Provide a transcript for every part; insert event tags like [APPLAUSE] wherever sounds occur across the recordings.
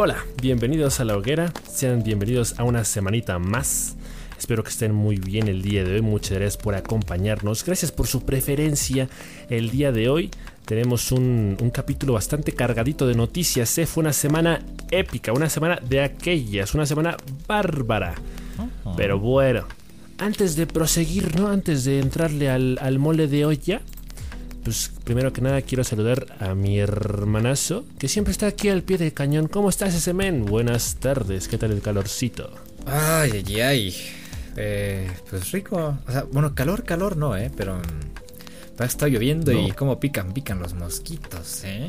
Hola, bienvenidos a la hoguera, sean bienvenidos a una semanita más. Espero que estén muy bien el día de hoy, muchas gracias por acompañarnos, gracias por su preferencia el día de hoy. Tenemos un, capítulo bastante cargadito de noticias, ¿eh? fue una semana épica, una semana de aquellas, una semana bárbara. Pero bueno, antes de proseguir, ¿no? Antes de entrarle al, al mole de ya, pues primero que nada quiero saludar a mi hermanazo, que siempre está aquí al pie del cañón. ¿Cómo estás ese men? Buenas tardes, ¿qué tal el calorcito? Ay, ay, ay. Eh, pues rico. O sea, bueno, calor, calor no, ¿eh? Pero mm, está lloviendo y cómo pican, pican los mosquitos, ¿eh?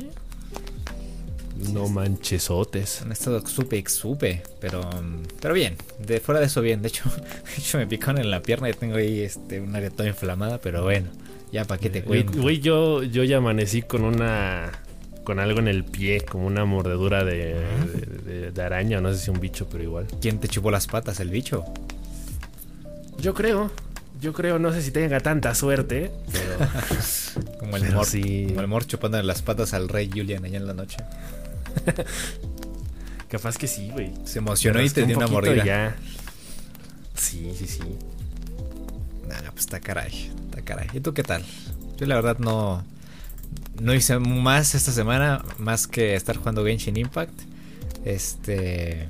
No manchesotes. Han estado supe supe, pero mm, pero bien, de fuera de eso bien. De hecho, [LAUGHS] de hecho me picaron en la pierna y tengo ahí este un área toda inflamada, pero bueno. Ya, ¿para qué te cuento? Güey, yo, yo ya amanecí con una. con algo en el pie, como una mordedura de, de, araña, no sé si un bicho, pero igual. ¿Quién te chupó las patas, el bicho? Yo creo. Yo creo, no sé si tenga tanta suerte, pero. [LAUGHS] como, el mor, como el mor chupando las patas al rey Julian allá en la noche. [LAUGHS] Capaz que sí, güey. Se emocionó y te dio una mordida. Ya. Sí, sí, sí. Nah, pues está caray. ¿Y tú qué tal? Yo la verdad no, no hice más esta semana, más que estar jugando Genshin Impact. Este.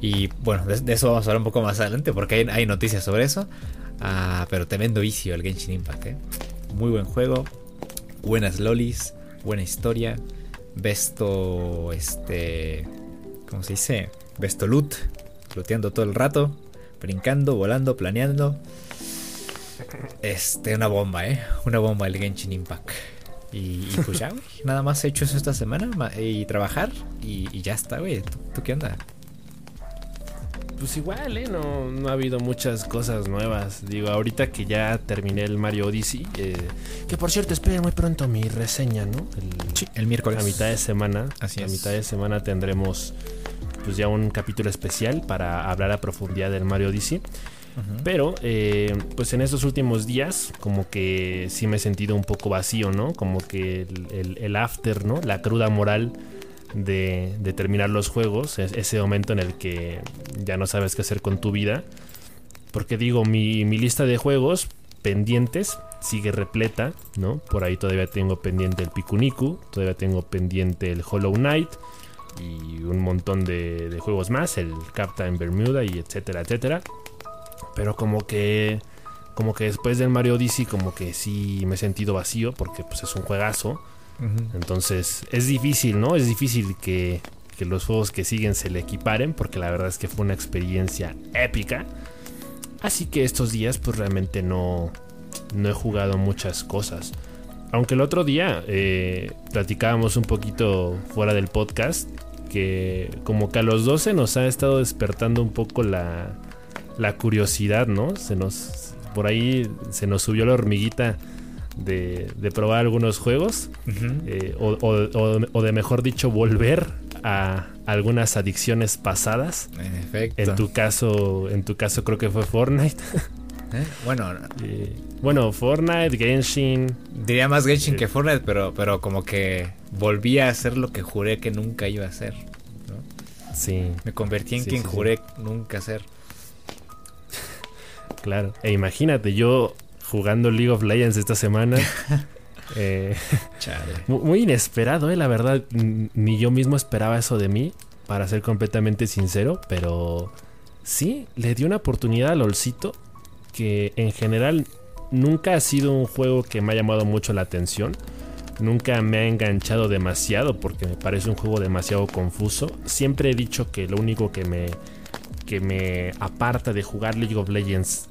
Y bueno, de, eso vamos a hablar un poco más adelante porque hay, noticias sobre eso. Ah, pero tremendo vicio el Genshin Impact, ¿eh? Muy buen juego, buenas lolis, buena historia, besto, este, ¿cómo se dice? Besto loot, looteando todo el rato, brincando, volando, planeando. Este, una bomba, ¿eh? Una bomba el Genshin Impact. Y, pues ya, güey. Nada más he hecho eso esta semana y trabajar y, ya está, güey. ¿Tú, qué onda? Pues igual, ¿eh? No, no, ha habido muchas cosas nuevas. Digo, ahorita que ya terminé el Mario Odyssey, eh, que por cierto, esperen muy pronto mi reseña, ¿no? El, sí, el miércoles. A mitad de semana. Así a mitad de semana tendremos pues ya un capítulo especial para hablar a profundidad del Mario Odyssey. Pero, eh, pues en estos últimos días, como que sí me he sentido un poco vacío, ¿no? Como que el, after, ¿no? La cruda moral de, terminar los juegos, ese momento en el que ya no sabes qué hacer con tu vida. Porque digo, mi, lista de juegos pendientes sigue repleta, ¿no? Por ahí todavía tengo pendiente el Pikuniku, todavía tengo pendiente el Hollow Knight y un montón de, de juegos más, el Captain Bermuda y etcétera, etcétera. Pero como que como que después del Mario Odyssey como que sí me he sentido vacío porque pues es un juegazo. Entonces es difícil, ¿no? Es difícil que, que, los juegos que siguen se le equiparen porque la verdad es que fue una experiencia épica. Así que estos días pues realmente no, no he jugado muchas cosas. Aunque el otro día eh, platicábamos un poquito fuera del podcast que como que a los 12 nos ha estado despertando un poco la, la curiosidad, ¿no? Se nos, por ahí se nos subió la hormiguita de, probar algunos juegos, eh, o, de mejor dicho, volver a algunas adicciones pasadas. En En tu caso, en tu caso creo que fue Fortnite. [LAUGHS] ¿Eh? Bueno, eh, bueno, Fortnite, Genshin. Diría más Genshin que Fortnite, pero, pero como que volví a hacer lo que juré que nunca iba a hacer. Sí. Me convertí en quien juré nunca ser. Claro. E imagínate, yo jugando League of Legends esta semana. [LAUGHS] Eh, muy inesperado, eh, la verdad. Ni yo mismo esperaba eso de mí, para ser completamente sincero. Pero sí, le di una oportunidad al LOLcito. Que en general nunca ha sido un juego que me ha llamado mucho la atención. Nunca me ha enganchado demasiado porque me parece un juego demasiado confuso. Siempre he dicho que lo único que me, que me aparta de jugar League of Legends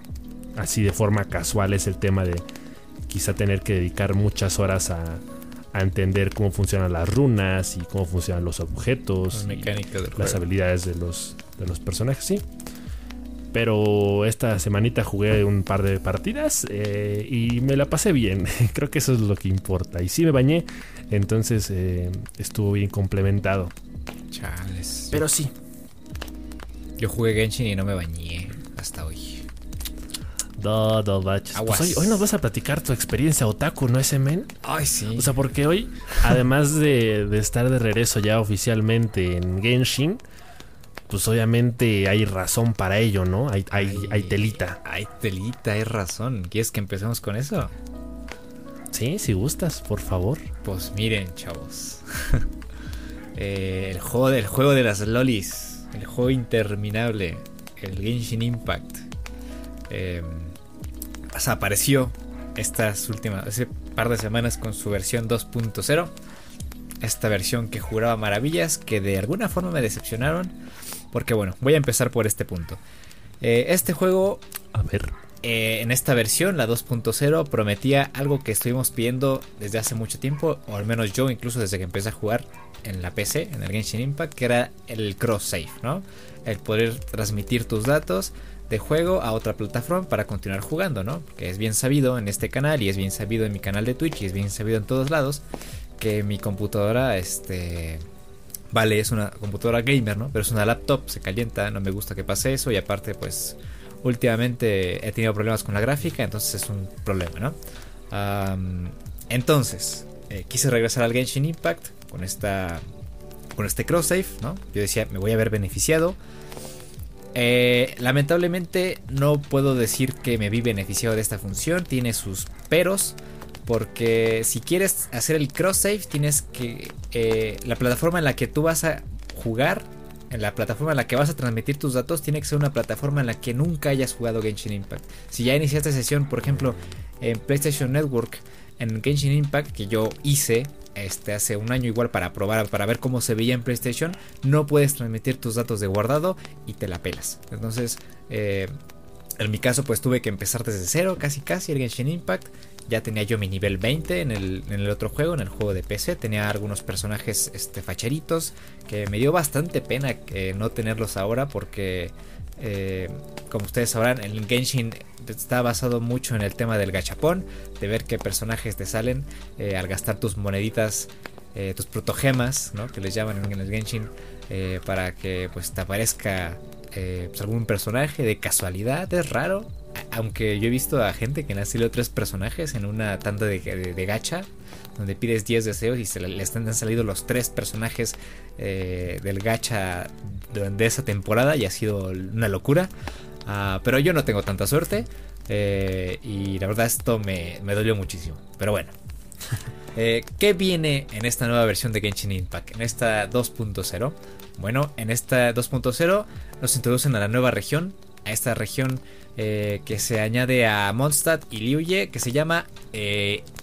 así de forma casual es el tema de quizá tener que dedicar muchas horas a, entender cómo funcionan las runas y cómo funcionan los objetos, las habilidades de los, de los personajes, sí. Pero esta semanita jugué un par de partidas eh, y me la pasé bien. [LAUGHS] Creo que eso es lo que importa. Y sí me bañé, entonces eh, estuvo bien complementado. Chales. Pero sí. Yo jugué Genshin y no me bañé hasta hoy. No manches. Pues hoy, hoy, nos vas a platicar tu experiencia otaku, ¿no, ese men? Ay, sí. O sea, porque hoy, además de, de estar de regreso ya oficialmente en Genshin, pues obviamente hay razón para ello, ¿no? Hay, hay, hay telita. Hay telita, hay razón. ¿Quieres que empecemos con eso? Sí, si gustas, por favor. Pues miren, chavos. [LAUGHS] Eh, el, juego, el juego de las lolis. El juego interminable. El Genshin Impact. Eh, apareció estas últimas, hace par de semanas con su versión 2.0. Esta versión que juraba maravillas, que de alguna forma me decepcionaron. Porque bueno, voy a empezar por este punto. Eh, este juego... A ver. Eh, en esta versión, la 2.0, prometía algo que estuvimos pidiendo desde hace mucho tiempo, o al menos yo incluso desde que empecé a jugar en la PC, en el Genshin Impact, que era el cross save, ¿no? El poder transmitir tus datos de juego a otra plataforma para continuar jugando, ¿no? Porque es bien sabido en este canal y es bien sabido en mi canal de Twitch y es bien sabido en todos lados que mi computadora, este, vale, es una computadora gamer, ¿no? Pero es una laptop, se calienta, no me gusta que pase eso y aparte, pues, últimamente he tenido problemas con la gráfica, entonces es un problema, ¿no? entonces, eh, quise regresar al Genshin Impact con esta con este cross save, ¿no? Yo decía, me voy a ver beneficiado. Eh, lamentablemente no puedo decir que me vi beneficiado de esta función, tiene sus peros. Porque si quieres hacer el cross save, tienes que. Eh, la plataforma en la que tú vas a jugar, en la plataforma en la que vas a transmitir tus datos, tiene que ser una plataforma en la que nunca hayas jugado Genshin Impact. Si ya iniciaste sesión, por ejemplo, en PlayStation Network, en Genshin Impact, que yo hice este, hace un año igual para probar, para ver cómo se veía en PlayStation, no puedes transmitir tus datos de guardado y te la pelas. Entonces, eh, en mi caso, pues tuve que empezar desde cero, casi casi, el Genshin Impact. Ya tenía yo mi nivel 20 en el, otro juego, en el juego de PC. Tenía algunos personajes este, facheritos que me dio bastante pena que no tenerlos ahora porque, eh, como ustedes sabrán, el Genshin está basado mucho en el tema del gachapón, de ver qué personajes te salen eh, al gastar tus moneditas, eh, tus protogemas, ¿no? que les llaman en el Genshin, para que pues te aparezca pues, algún personaje de casualidad. Es raro, aunque yo he visto a gente que le han salido tres personajes en una tanda de, gacha, donde pides 10 deseos y se le, han salido los tres personajes eh, del gacha de, esa temporada y ha sido una locura. Ah, pero yo no tengo tanta suerte eh, y la verdad esto me, dolió muchísimo. Pero bueno. [LAUGHS] Eh, ¿Qué viene en esta nueva versión de Genshin Impact? En esta 2.0. Bueno, en esta 2.0 nos introducen a la nueva región, a esta región eh, que se añade a Mondstadt y Liuye, que se llama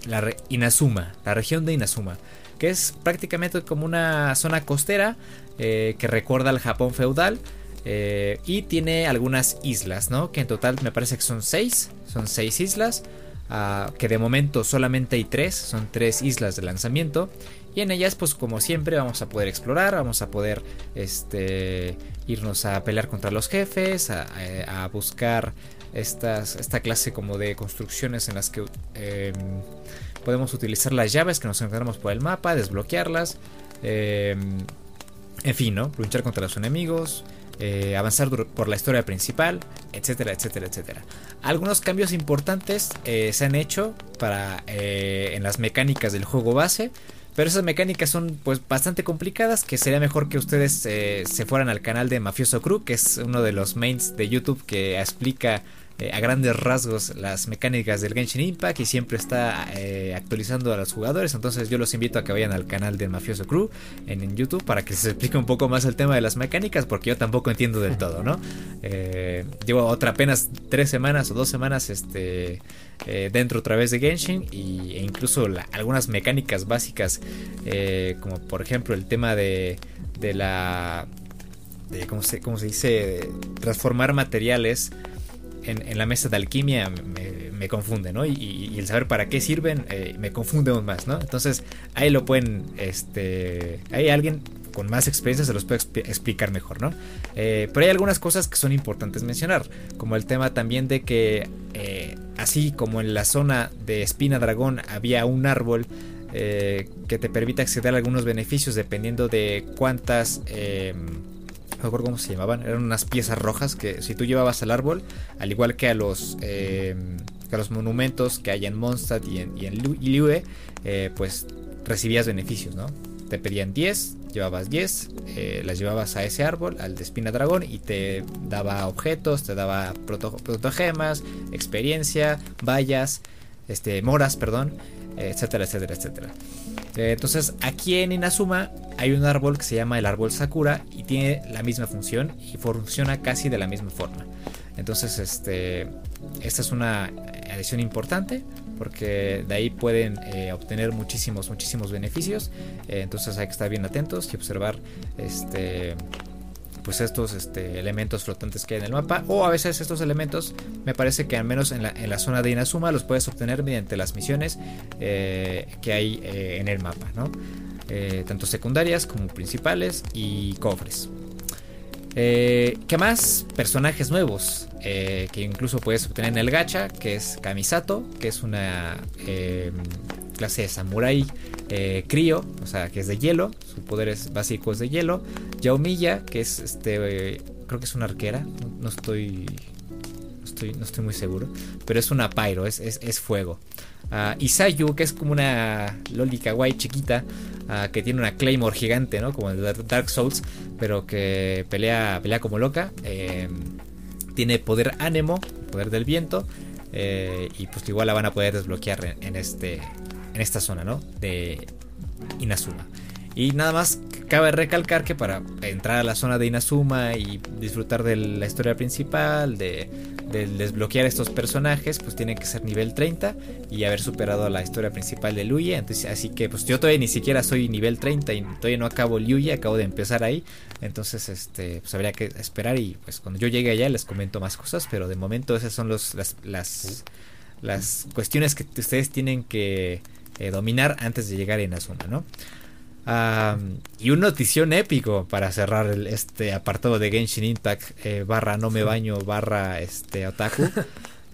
la Inazuma, la región de Inazuma, que es prácticamente como una zona costera que recuerda al Japón feudal. Y tiene algunas islas, ¿no? Que en total me parece que son seis. Son seis islas. Ah, que de momento solamente hay tres. Son tres islas de lanzamiento. Y en ellas, pues como siempre, vamos a poder explorar. Vamos a poder este, irnos a pelear contra los jefes, a, buscar esta clase como de construcciones en las que em, podemos utilizar las llaves que nos encontramos por el mapa, desbloquearlas, em, en fin, ¿no? Luchar contra los enemigos, eh, avanzar por la historia principal, etcétera, etcétera, etcétera. Algunos cambios importantes eh, se han hecho para eh, en las mecánicas del juego base. Pero esas mecánicas son pues bastante complicadas que sería mejor que ustedes se fueran al canal de Mafioso Crew, que es uno de los mains de YouTube que explica eh, a grandes rasgos las mecánicas del Genshin Impact y siempre está eh, actualizando a los jugadores. Entonces yo los invito a que vayan al canal del Mafioso Crew en, YouTube para que se explique un poco más el tema de las mecánicas porque yo tampoco entiendo del todo, ¿no? [LAUGHS] Eh, llevo otra apenas tres semanas o dos semanas este, dentro otra vez de Genshin y, e incluso algunas mecánicas básicas como por ejemplo el tema de, de la... De, ¿cómo, se, ¿Cómo se dice? Transformar materiales en, la mesa de alquimia me, confunde, ¿no? Y, el saber para qué sirven eh, me confunde aún más, ¿no? Entonces ahí lo pueden, este, hay alguien con más experiencia se los puede explicar mejor, ¿no? Eh, pero hay algunas cosas que son importantes mencionar, como el tema también de que eh, así como en la zona de Espina Dragón había un árbol que te permite acceder a algunos beneficios dependiendo de cuántas no recuerdo cómo se llamaban, eran unas piezas rojas que si tú llevabas al árbol, al igual que a los, eh, que a los monumentos que hay en Mondstadt y en, y en Lue, eh, pues recibías beneficios, ¿no? Te pedían 10, llevabas 10, eh, las llevabas a ese árbol, al de Espina Dragón, y te daba objetos, te daba proto protogemas, experiencia, vallas, este, moras, perdón, etcétera, etcétera, etcétera. Eh, entonces aquí en Inazuma hay un árbol que se llama el árbol Sakura y tiene la misma función y funciona casi de la misma forma. Entonces este, esta es una adición importante porque de ahí pueden eh, obtener muchísimos, muchísimos beneficios. Eh, entonces hay que estar bien atentos y observar este, pues estos este, elementos flotantes que hay en el mapa o a veces estos elementos me parece que al menos en la, zona de Inazuma los puedes obtener mediante las misiones eh, que hay eh, en el mapa. Eh, tanto secundarias como principales y cofres ¿Qué más? Personajes nuevos que incluso puedes obtener en el gacha, que es Kamisato, que es una clase de samurai eh, o sea, que es de hielo, su poder es básico es de hielo. Yaomiya, que es este, creo que es una arquera, no, estoy, no estoy, no estoy muy seguro, pero es una pyro, es, es, fuego. Uh, Isayu, que es como una loli kawaii chiquita, uh, que tiene una claymore gigante, ¿no? Como el Dark Souls, pero que pelea, pelea como loca. Eh, tiene poder ánimo, poder del viento. Eh, y pues igual la van a poder desbloquear en este, en esta zona, ¿no? De Inazuma. Y nada más cabe recalcar que para entrar a la zona de Inazuma y disfrutar de la historia principal, de, desbloquear estos personajes, pues tiene que ser nivel 30 y haber superado la historia principal de Luya. Entonces, así que pues yo todavía ni siquiera soy nivel 30 y todavía no acabo Luya, acabo de empezar ahí. Entonces, este, pues habría que esperar y pues cuando yo llegue allá les comento más cosas, pero de momento esas son las, las, las cuestiones que ustedes tienen que eh, dominar antes de llegar a Inazuma, ¿no? y un notición épico para cerrar este apartado de Genshin Impact eh, barra no me baño barra este otaku. [LAUGHS]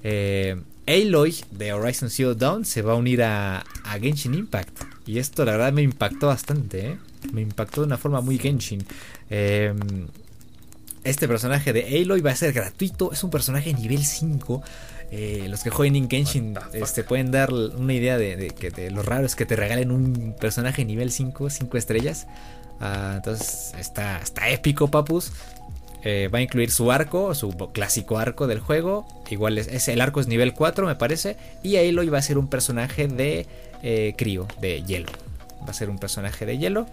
Eh, Aloy de Horizon Zero Dawn se va a unir a, Genshin Impact. Y esto la verdad me impactó bastante, ¿eh? Me impactó de una forma muy Genshin. Em, este personaje de Aloy va a ser gratuito. Es un personaje nivel 5. Eh, los que jueguen in Genshin este, pueden dar una idea de, que lo raro es que te regalen un personaje nivel 5, 5 estrellas. Ah, entonces está, está épico, papus. Eh, va a incluir su arco, su clásico arco del juego. Igual es, el arco es nivel 4, me parece. Y Aloy va a ser un personaje de eh, crío, de hielo. Va a ser un personaje de hielo,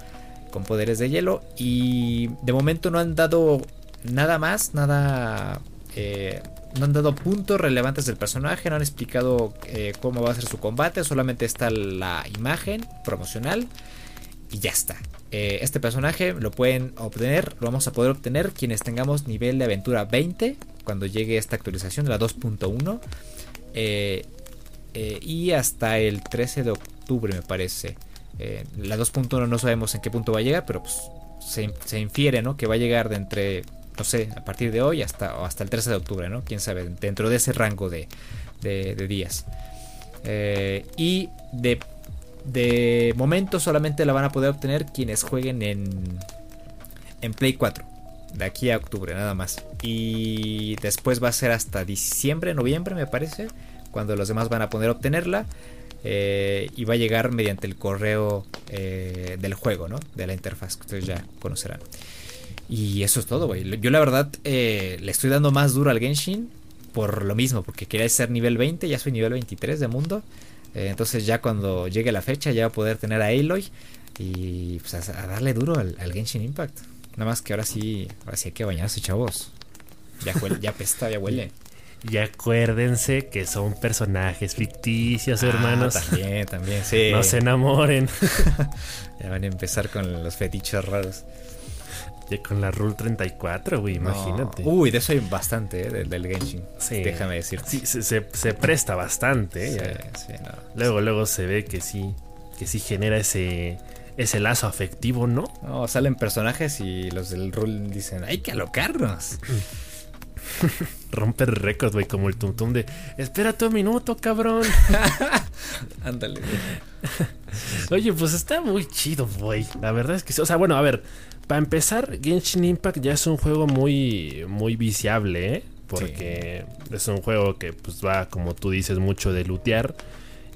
con poderes de hielo. Y de momento no han dado nada más, nada eh, no han dado puntos relevantes del personaje, no han explicado eh, cómo va a ser su combate, solamente está la imagen promocional y ya está. Eh, este personaje lo pueden obtener, lo vamos a poder obtener quienes tengamos nivel de aventura 20 cuando llegue esta actualización, la 2.1. Eh, y hasta el 13 de octubre me parece. la 2.1 no sabemos en qué punto va a llegar, pero pues, se, se, infiere ¿no? que va a llegar de entre no sé, a partir de hoy hasta, hasta el 13 de octubre, ¿no? Quién sabe, dentro de ese rango de, días. Eh, y de, de momento solamente la van a poder obtener quienes jueguen en, en Play 4. De aquí a octubre, nada más. Y después va a ser hasta diciembre, noviembre, me parece. Cuando los demás van a poder obtenerla. Eh, y va a llegar mediante el correo eh, del juego, ¿no? De la interfaz que ustedes ya conocerán. Y eso es todo, güey. Yo la verdad eh, le estoy dando más duro al Genshin por lo mismo, porque quería ser nivel 20, ya soy nivel 23 de mundo. Eh, entonces ya cuando llegue la fecha ya voy a poder tener a Aloy y pues a, darle duro al, Genshin Impact. Nada más que ahora sí, ahora sí hay que bañarse, chavos. Ya, huele, ya pesta, ya huele. [LAUGHS] Y acuérdense que son personajes ficticios, ah, hermanos. También, también, [LAUGHS] sí. No se enamoren. [LAUGHS] ya van a empezar con los fetichos raros con la Rule 34, güey, imagínate. Uy, de eso hay bastante, ¿eh? del, Genshin. Sí. Déjame decir. Sí, se, presta bastante, ¿eh? Sí, no. Luego, luego se ve que sí, que sí genera ese, ese lazo afectivo, ¿no? No, salen personajes y los del Rule dicen, hay que alocarnos. [LAUGHS] Romper récord, güey, como el tum de espérate un minuto, cabrón. [LAUGHS] Ándale. Oye, pues está muy chido, güey. La verdad es que sí. O sea, bueno, a ver, para empezar, Genshin Impact ya es un juego muy, muy viciable, ¿eh? Porque es un juego que pues va, como tú dices, mucho de lootear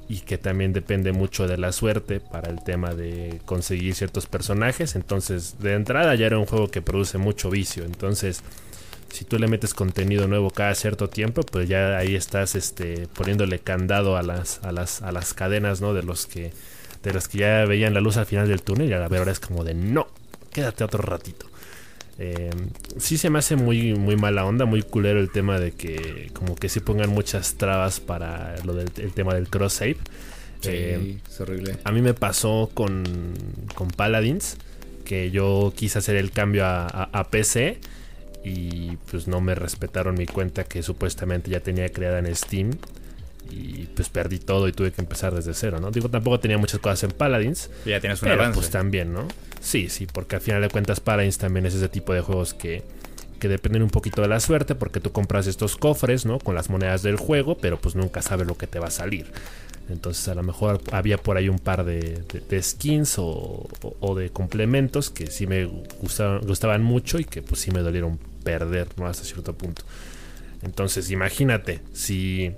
y que también depende mucho de la suerte para el tema de conseguir ciertos personajes. Entonces, de entrada ya era un juego que produce mucho vicio. Entonces, si tú le metes contenido nuevo cada cierto tiempo, pues ya ahí estás este, poniéndole candado a las, a las, a las cadenas, ¿no? De los que de que ya veían la luz al final del túnel y ahora es como de no, quédate otro ratito. Eh, sí se me hace muy, muy mala onda, muy culero el tema de que como que se pongan muchas trabas para lo del el tema del cross save. Sí, eh, es horrible. A mí me pasó con, con Paladins, que yo quise hacer el cambio a, PC y pues no me respetaron mi cuenta que supuestamente ya tenía creada en Steam y pues perdí todo y tuve que empezar desde cero, ¿no? Digo, tampoco tenía muchas cosas en Paladins. ya tienes un pero, Pues también, ¿no? Sí, sí, porque al final de cuentas Paladins también es ese tipo de juegos que, que dependen un poquito de la suerte porque tú compras estos cofres, ¿no? Con las monedas del juego, pero pues nunca sabes lo que te va a salir. Entonces a lo mejor había por ahí un par de, skins o, de complementos que sí me gustaban, gustaban mucho y que pues sí me dolieron perder, ¿no? Hasta cierto punto. Entonces imagínate, si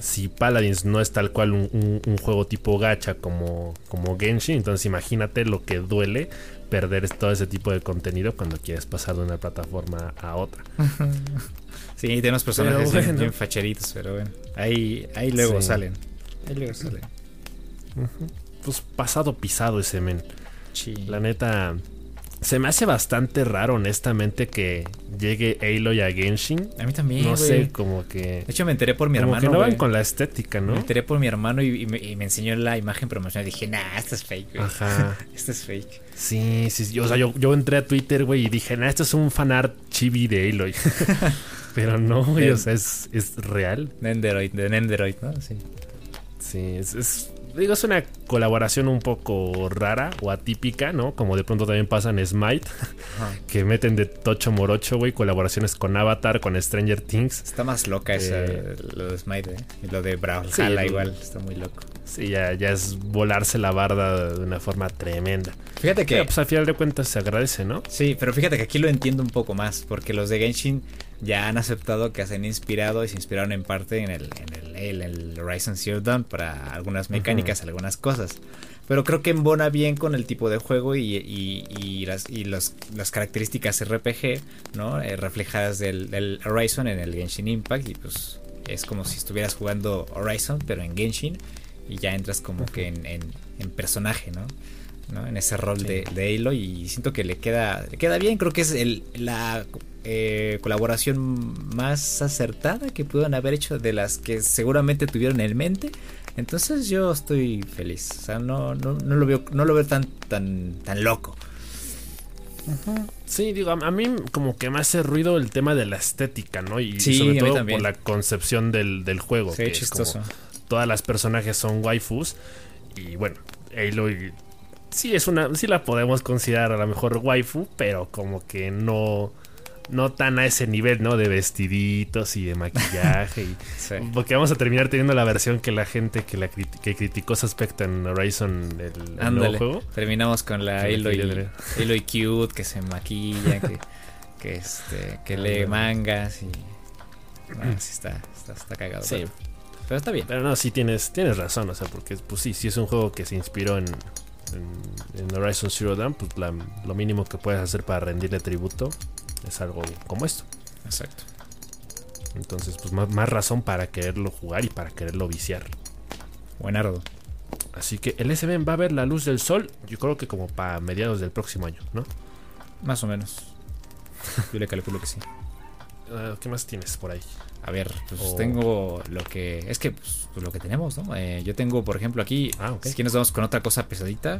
si Paladins no es tal cual un, juego tipo gacha como, como Genshin, entonces imagínate lo que duele perder todo ese tipo de contenido cuando quieres pasar de una plataforma a otra. [LAUGHS] sí, tenemos personajes bien, facheritos, pero bueno, ahí, ahí luego salen. Ahí luego salen. Pues pasado pisado ese men. La neta, se me hace bastante raro, honestamente, que llegue Aloy a Genshin. A mí también. No sé, como que. De hecho, me enteré por mi como hermano. Que no van con la estética, ¿no? Me enteré por mi hermano y, me, enseñó la imagen promocional. Dije, nah, esto es fake, güey. Ajá. [LAUGHS] esto es fake. Sí, sí. O sea, yo, yo entré a Twitter, güey, y dije, nah, esto es un fanart chibi de Aloy. [LAUGHS] Pero no, güey, o sea, es, es real. Nenderoid, de Nenderoid, ¿no? Sí. Sí, es, es digo, es una colaboración un poco rara o atípica, ¿no? Como de pronto también pasa en Smite, [LAUGHS] que meten de Tocho Morocho, güey, colaboraciones con Avatar, con Stranger Things. Está más loca esa, eh, lo de Smite, ¿eh? Y lo de Brawlhalla igual, está muy loco. Sí, ya, ya es volarse la barda de una forma tremenda. Fíjate que. Pero, pues al final de cuentas se agradece, ¿no? Sí, pero fíjate que aquí lo entiendo un poco más, porque los de Genshin ya han aceptado que se han inspirado y se inspiraron en parte en el, en el, el Horizon Zero Dawn para algunas mecánicas, algunas cosas. Pero creo que embona bien con el tipo de juego y, y, las, y las características RPG, ¿no? Eh, reflejadas del, del, Horizon en el Genshin Impact. Y pues es como si estuvieras jugando Horizon, pero en Genshin. Y ya entras como que en, en, personaje, ¿no? En ese rol de, de Aloy. Y siento que le queda, le queda bien. Creo que es el, la eh, colaboración más acertada que pudieron haber hecho de las que seguramente tuvieron en mente. Entonces yo estoy feliz. O sea, no, no, no lo veo, no lo veo tan, tan, tan loco. Sí, digo, a, mí como que me hace ruido el tema de la estética, ¿no? Y, sobre todo por la concepción del, juego. que chistoso. todas las personajes son waifus. Y bueno, Aloy sí es una. sí la podemos considerar a lo mejor waifu, pero como que no no tan a ese nivel, ¿no? De vestiditos y de maquillaje. Y, [LAUGHS] Porque vamos a terminar teniendo la versión que la gente que la que criticó su aspecto en Horizon, el, nuevo juego. Terminamos con la Aloy, Aloy [LAUGHS] cute, que se maquilla, que, que, este, que lee mangas y... Bueno, sí está, está, cagado. Sí. Pero, está bien. Pero no, sí tienes, tienes razón, o sea, porque pues sí, sí es un juego que se inspiró en, en, Horizon Zero Dawn, pues lo mínimo que puedes hacer para rendirle tributo es algo como esto. Exacto. Entonces, pues más, razón para quererlo jugar y para quererlo viciar. Buenardo. Así que el SB va a ver la luz del sol, yo creo que como para mediados del próximo año, ¿no? Más o menos. [LAUGHS] Yo le calculo que sí. Ah, ¿Qué más tienes por ahí? A ver, pues tengo lo que. Es que pues, lo que tenemos, ¿no? Eh, yo tengo, por ejemplo, aquí. Ah, ok. que nos vamos con otra cosa pesadita.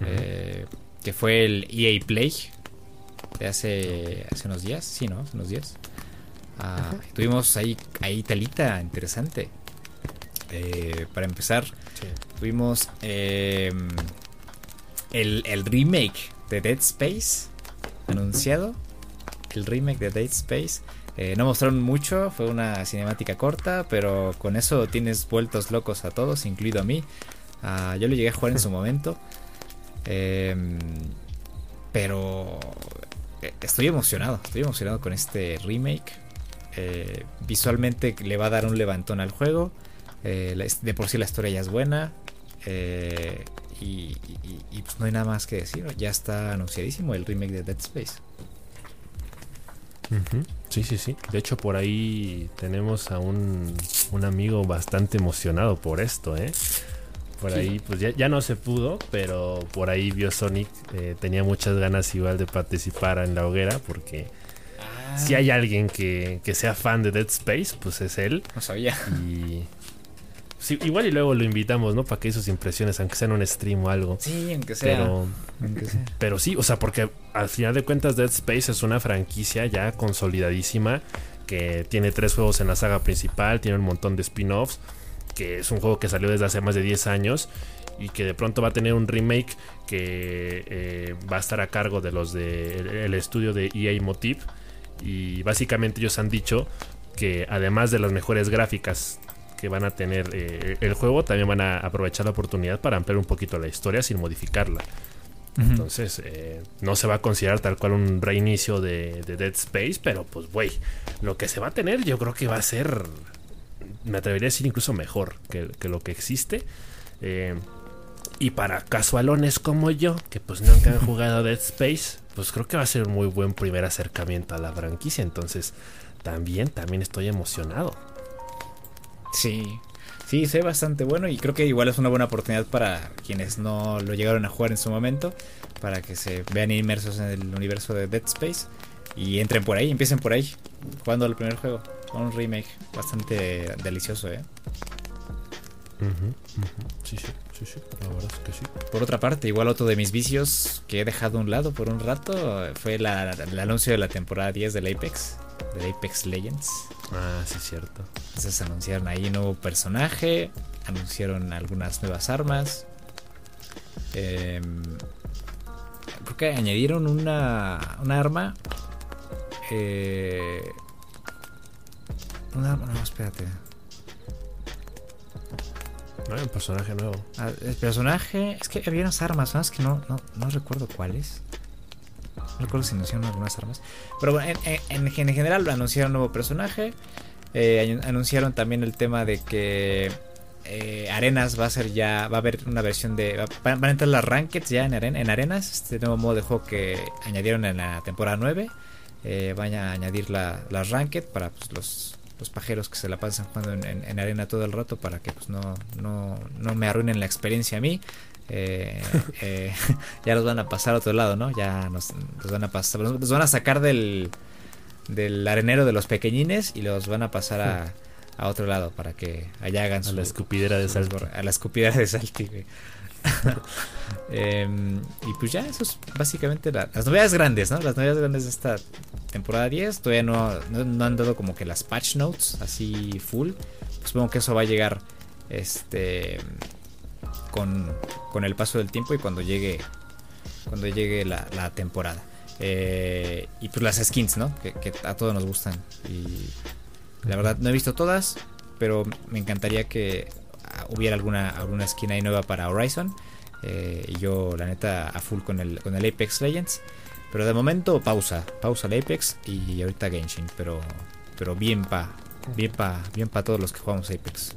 Eh, que fue el EA Play de hace, hace unos días, sí, ¿no? Hace unos días. Ah, tuvimos ahí, ahí talita interesante. Eh, para empezar, tuvimos em, el, el, remake de Dead Space anunciado. El remake de Dead Space. Eh, no mostraron mucho, fue una cinemática corta, pero con eso tienes vueltos locos a todos, incluido a mí. Ah, yo lo llegué a jugar en su [LAUGHS] momento. Em, pero eh, estoy emocionado, estoy emocionado con este remake. Eh, visualmente le va a dar un levantón al juego. De por sí la historia ya es buena. y, pues no hay nada más que decir. Ya está anunciadísimo el remake de Dead Space. Sí, sí, sí. De hecho, por ahí tenemos a un, un amigo bastante emocionado por esto, ¿eh? Por ahí, pues ya, no se pudo, pero por ahí vio Sonic. Eh, tenía muchas ganas igual de participar en la hoguera, porque ah. si hay alguien que, sea fan de Dead Space, pues es él. No sabía. Y. igual y luego lo invitamos, ¿no? Para que sus impresiones, aunque sea en un stream o algo. Sí, aunque sea. Pero, pero sí, o sea, porque al final de cuentas Dead Space es una franquicia ya consolidadísima que tiene tres juegos en la saga principal, tiene un montón de spin-offs que es un juego que salió desde hace más de 10 años y que de pronto va a tener un remake que eh, va a estar a cargo de los del estudio de EA Motive y básicamente ellos han dicho que además de las mejores gráficas que van a tener eh, el juego también van a aprovechar la oportunidad para ampliar un poquito la historia sin modificarla entonces eh, no se va a considerar tal cual un reinicio de, de Dead Space pero pues güey lo que se va a tener yo creo que va a ser me atrevería a decir incluso mejor que, lo que existe. Eh, y para casualones como yo, que pues nunca han [LAUGHS] jugado Dead Space, pues creo que va a ser un muy buen primer acercamiento a la franquicia. Entonces, también, también estoy emocionado. Sí, sí, sé bastante bueno y creo que igual es una buena oportunidad para quienes no lo llegaron a jugar en su momento, para que se vean inmersos en el universo de Dead Space y entren por ahí, empiecen por ahí, jugando el primer juego. Un remake bastante delicioso, ¿eh? Sí, sí, sí, sí, la verdad es que sí. Por otra parte, igual otro de mis vicios que he dejado a un lado por un rato fue el anuncio de la temporada 10 del Apex, del Apex Legends. Ah, sí, cierto. Entonces anunciaron ahí un nuevo personaje, anunciaron algunas nuevas armas. Em, creo que añadieron una, una arma eh, no, no, espérate. No hay un personaje nuevo. Ah, el personaje. Es que había unas armas. Es que no, no, no recuerdo cuáles. No recuerdo si anunciaron algunas armas. Pero bueno, en, general anunciaron un nuevo personaje. Eh, anunciaron también el tema de que eh, Arenas va a ser ya. Va a haber una versión de. Van a entrar las Rankeds ya en, en Arenas. Este nuevo modo de juego que añadieron en la temporada 9. Eh, van a añadir la, las Ranked para pues, los los pajeros que se la pasan jugando en, arena todo el rato para que pues no, no, no me arruinen la experiencia a mí. Eh, eh, [LAUGHS] ya los van a pasar a otro lado, ¿no? Ya nos, los van a pasar, los van a sacar del, del arenero de los pequeñines y los van a pasar a, a otro lado para que allá hagan su, a la escupidera de salto. A la [LAUGHS] escupidera de salto. Em, y pues ya, eso es básicamente las novedades grandes, ¿no? Las novedades grandes de esta temporada 10. Todavía no, no, han dado como que las patch notes así full. Pues supongo que eso va a llegar este con, con el paso del tiempo y cuando llegue cuando llegue la, temporada. Eh, y pues las skins, ¿no? Que, que, a todos nos gustan. Y la verdad no he visto todas, pero me encantaría que hubiera alguna, alguna skin ahí nueva para Horizon. Eh, y yo, la neta, a full con el, con el Apex Legends. Pero de momento, pausa. Pausa el Apex y ahorita Genshin. Pero, pero bien pa. Bien pa, bien pa todos los que jugamos Apex.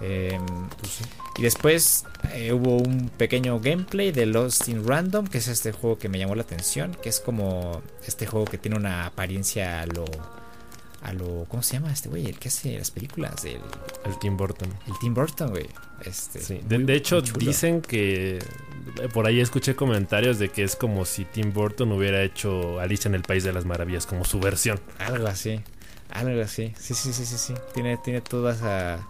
Em, pues y después eh, hubo un pequeño gameplay de Lost in Random, que es este juego que me llamó la atención, que es como este juego que tiene una apariencia a lo a lo. ¿Cómo se llama este güey? El que hace las películas. El, el Tim Burton. El Tim Burton, güey. Este, de, hecho, dicen que. Por ahí escuché comentarios de que es como si Tim Burton hubiera hecho Alicia en el País de las Maravillas, como su versión. Algo así. Algo así. Sí, sí, sí, sí, sí. Tiene, tiene toda esa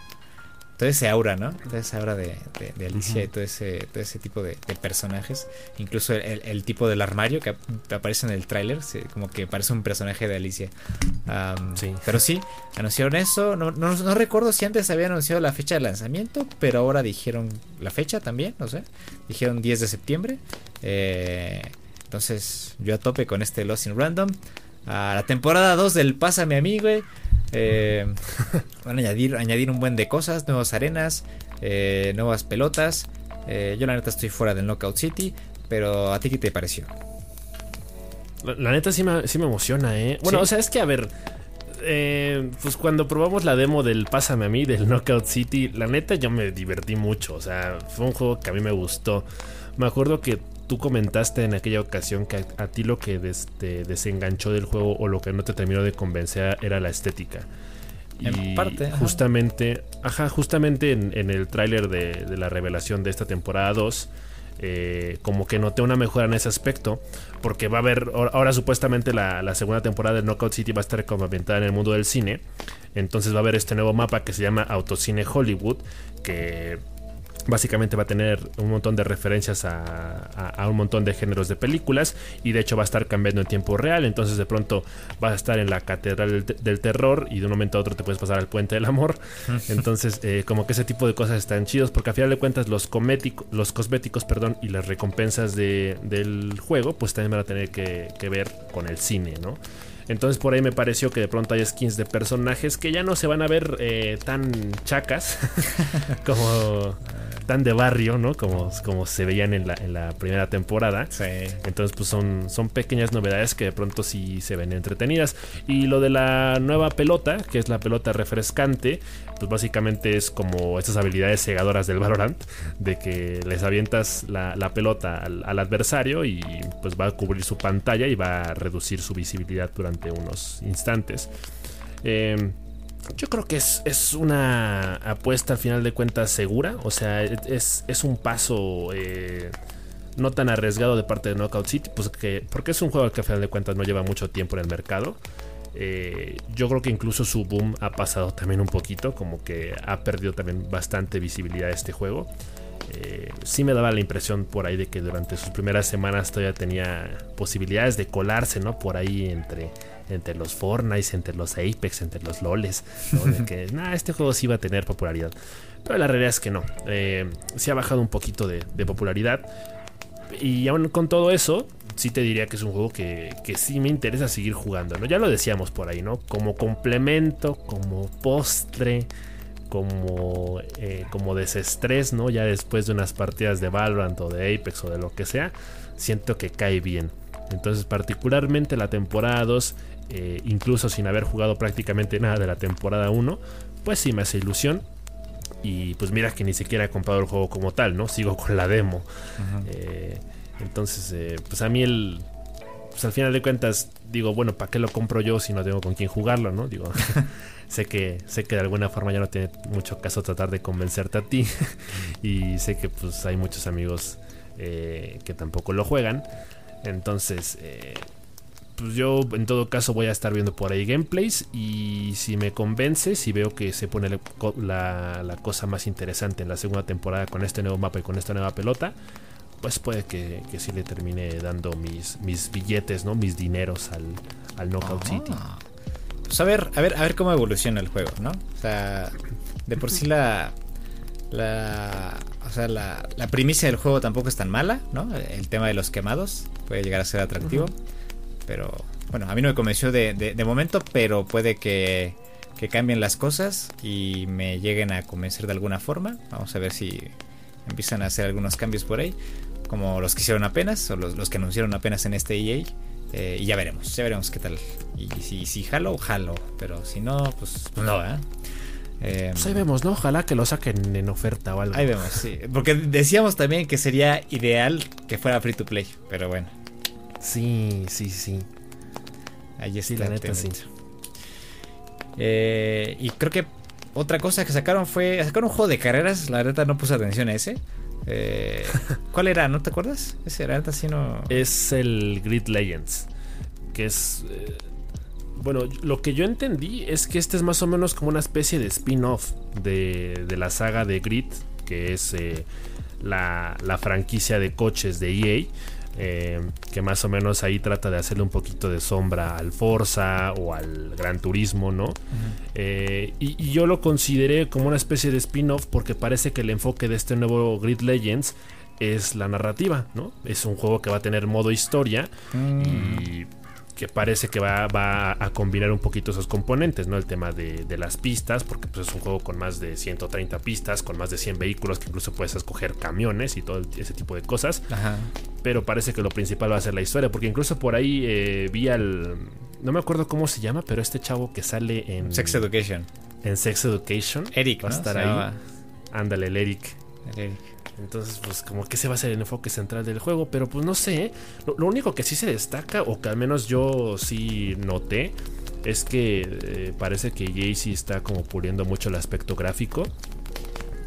todo ese aura, ¿no? Toda esa aura de, Alicia y todo ese, todo ese tipo de, personajes. Incluso el, tipo del armario que aparece en el tráiler, como que parece un personaje de Alicia. sí. Pero sí, anunciaron eso. No, no, recuerdo si antes habían anunciado la fecha de lanzamiento, pero ahora dijeron la fecha también, no sé. Dijeron 10 de septiembre. Eh, entonces, yo a tope con este Lost in Random. A la temporada 2 del Pásame a mí, güey. Eh, van a añadir, añadir un buen de cosas, nuevas arenas, eh, nuevas pelotas. Eh, yo la neta estoy fuera del Knockout City, pero ¿a ti qué te pareció? La, neta sí me, sí me, emociona, ¿eh? Bueno, o sea, es que a ver, eh, pues cuando probamos la demo del Pásame a mí, del Knockout City, la neta yo me divertí mucho. O sea, fue un juego que a mí me gustó. Me acuerdo que tú comentaste en aquella ocasión que a, ti lo que te desenganchó del juego o lo que no te terminó de convencer era la estética. En parte. Justamente, ajá, justamente en, el tráiler de, de, la revelación de esta temporada 2 eh, como que noté una mejora en ese aspecto, porque va a haber, ahora supuestamente la, segunda temporada de Knockout City va a estar como ambientada en el mundo del cine, entonces va a haber este nuevo mapa que se llama Autocine Hollywood, que básicamente va a tener un montón de referencias a, un montón de géneros de películas y de hecho va a estar cambiando en tiempo real, entonces de pronto vas a estar en la catedral del, terror y de un momento a otro te puedes pasar al puente del amor, [LAUGHS] entonces eh, como que ese tipo de cosas están chidos porque a final de cuentas los, los cosméticos perdón, y las recompensas del juego pues también van a tener que, que ver con el cine, ¿no? Entonces por ahí me pareció que de pronto hay skins de personajes que ya no se van a ver eh, tan chacas [LAUGHS] como tan de barrio, ¿no? Como, como se veían en la, en la primera temporada. Sí. Entonces pues son, son pequeñas novedades que de pronto sí se ven entretenidas. Y lo de la nueva pelota, que es la pelota refrescante, pues básicamente es como estas habilidades cegadoras del Valorant, de que les avientas la, pelota al, adversario y pues va a cubrir su pantalla y va a reducir su visibilidad durante unos instantes. Em, yo creo que es, una apuesta al final de cuentas segura. O sea, es, un paso eh, no tan arriesgado de parte de Knockout City. Pues que, porque es un juego que al final de cuentas no lleva mucho tiempo en el mercado. Eh, yo creo que incluso su boom ha pasado también un poquito. Como que ha perdido también bastante visibilidad este juego. Eh, sí me daba la impresión por ahí de que durante sus primeras semanas todavía tenía posibilidades de colarse, ¿no? Por ahí entre, entre los Fortnite, entre los Apex, entre los LOLes, que, [LAUGHS] este juego sí iba a tener popularidad. Pero la realidad es que no. Eh, sí ha bajado un poquito de, popularidad. Y aún con todo eso, sí te diría que es un juego que, que, sí me interesa seguir jugando, ¿no? Ya lo decíamos por ahí, ¿no? Como complemento, como postre como, eh, como desestrés, ¿no? Ya después de unas partidas de Valorant o de Apex o de lo que sea, siento que cae bien. Entonces, particularmente la temporada 2, eh, incluso sin haber jugado prácticamente nada de la temporada 1, pues sí me hace ilusión. Y pues mira que ni siquiera he comprado el juego como tal, ¿no? Sigo con la demo. Eh, entonces, pues a mí el, pues al final de cuentas digo, bueno, ¿para qué lo compro yo si no tengo con quién jugarlo, no? Digo, [LAUGHS] sé que sé que de alguna forma ya no tiene mucho caso tratar de convencerte a ti [LAUGHS] y sé que pues hay muchos amigos eh, que tampoco lo juegan. Entonces, eh, pues yo en todo caso voy a estar viendo por ahí gameplays y si me convence, si veo que se pone la, la cosa más interesante en la segunda temporada con este nuevo mapa y con esta nueva pelota, pues puede que, que sí le termine dando mis, mis billetes, ¿no? Mis dineros al, al Knockout City. Pues a ver, a ver, a ver cómo evoluciona el juego, ¿no? O sea, de por sí la. La, o sea, la, la primicia del juego tampoco es tan mala, ¿no? El tema de los quemados puede llegar a ser atractivo. Pero bueno, a mí no me convenció de, de, momento, pero puede que, que, cambien las cosas y me lleguen a convencer de alguna forma. Vamos a ver si empiezan a hacer algunos cambios por ahí como los que hicieron apenas, o los, que anunciaron apenas en este EA. Eh, y ya veremos, ya veremos qué tal. Y si, si jalo, jalo. Pero si no, pues, pues no, ¿eh? pues ahí vemos, ¿no? Ojalá que lo saquen en oferta o algo. Ahí vemos, sí. Porque decíamos también que sería ideal que fuera free to play, pero bueno. Sí, sí, sí. Ahí está. la neta, sí. Eh, y creo que otra cosa que sacaron fue. Sacaron un juego de carreras. La neta no puse atención a ese. Eh, ¿Cuál era? ¿No te acuerdas? Ese era así no. Es el Grid Legends. Que es. Eh, bueno, lo que yo entendí es que este es más o menos como una especie de spin-off de, de, la saga de Grid, que es eh, la, la franquicia de coches de EA eh, que más o menos ahí trata de hacerle un poquito de sombra al Forza o al Gran Turismo, ¿no? Eh, y, yo lo consideré como una especie de spin-off porque parece que el enfoque de este nuevo Grid Legends es la narrativa, ¿no? Es un juego que va a tener modo historia mm. y que parece que va, a combinar un poquito esos componentes, ¿no? El tema de, las pistas, porque pues, es un juego con más de 130 pistas, con más de 100 vehículos, que incluso puedes escoger camiones y todo ese tipo de cosas. Pero parece que lo principal va a ser la historia, porque incluso por ahí eh, vi al... No me acuerdo cómo se llama, pero este chavo que sale en... Sex Education. En Sex Education. Eric, va a estar ahí. Ándale, el Eric. El Eric. Entonces, pues como que ese va a ser el enfoque central del juego. Pero pues no sé. Lo, único que sí se destaca, o que al menos yo sí noté, es que eh, parece que Jaycee está como puliendo mucho el aspecto gráfico.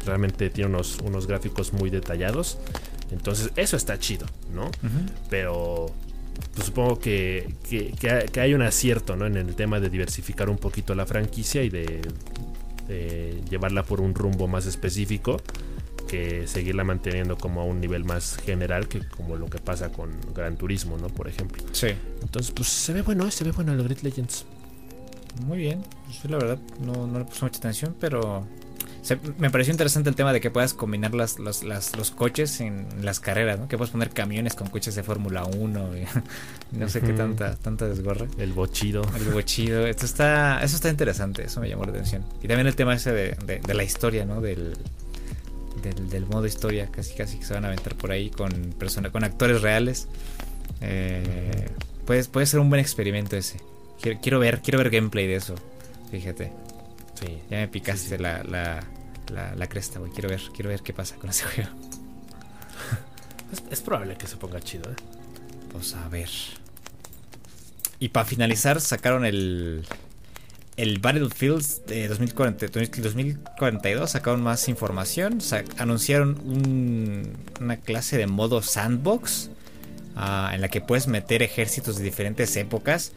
Realmente tiene unos, unos gráficos muy detallados. Entonces, eso está chido, ¿no? Pero pues supongo que, que, hay un acierto ¿no? en el tema de diversificar un poquito la franquicia y de, de llevarla por un rumbo más específico que seguirla manteniendo como a un nivel más general que como lo que pasa con Gran Turismo, ¿no? Por ejemplo. Sí. Entonces, pues se ve bueno, ¿eh? se ve bueno el Great Legends. Muy bien. Yo la verdad no, no le puse mucha atención, pero me pareció interesante el tema de que puedas combinar las, los, los coches en las carreras, ¿no? Que puedes poner camiones con coches de Fórmula 1 y [LAUGHS] no sé qué tanta, tanta desgorra. El bochido. El bochido. Esto está, eso está interesante, eso me llamó la atención. Y también el tema ese de, de la historia, ¿no? Del, del, modo historia, casi casi que se van a aventar por ahí con persona, con actores reales. Eh, puede, puede ser un buen experimento ese. Quiero, ver, quiero ver gameplay de eso. Fíjate. Sí. Ya me picaste La, la, la, cresta, güey. Quiero ver, quiero ver qué pasa con ese juego. [LAUGHS] es, probable que se ponga chido, ¿eh? Pues a ver. Y para finalizar, sacaron el, el Battlefield de 2040, 2042 sacaron más información, anunciaron una clase de modo sandbox ah, en la que puedes meter ejércitos de diferentes épocas.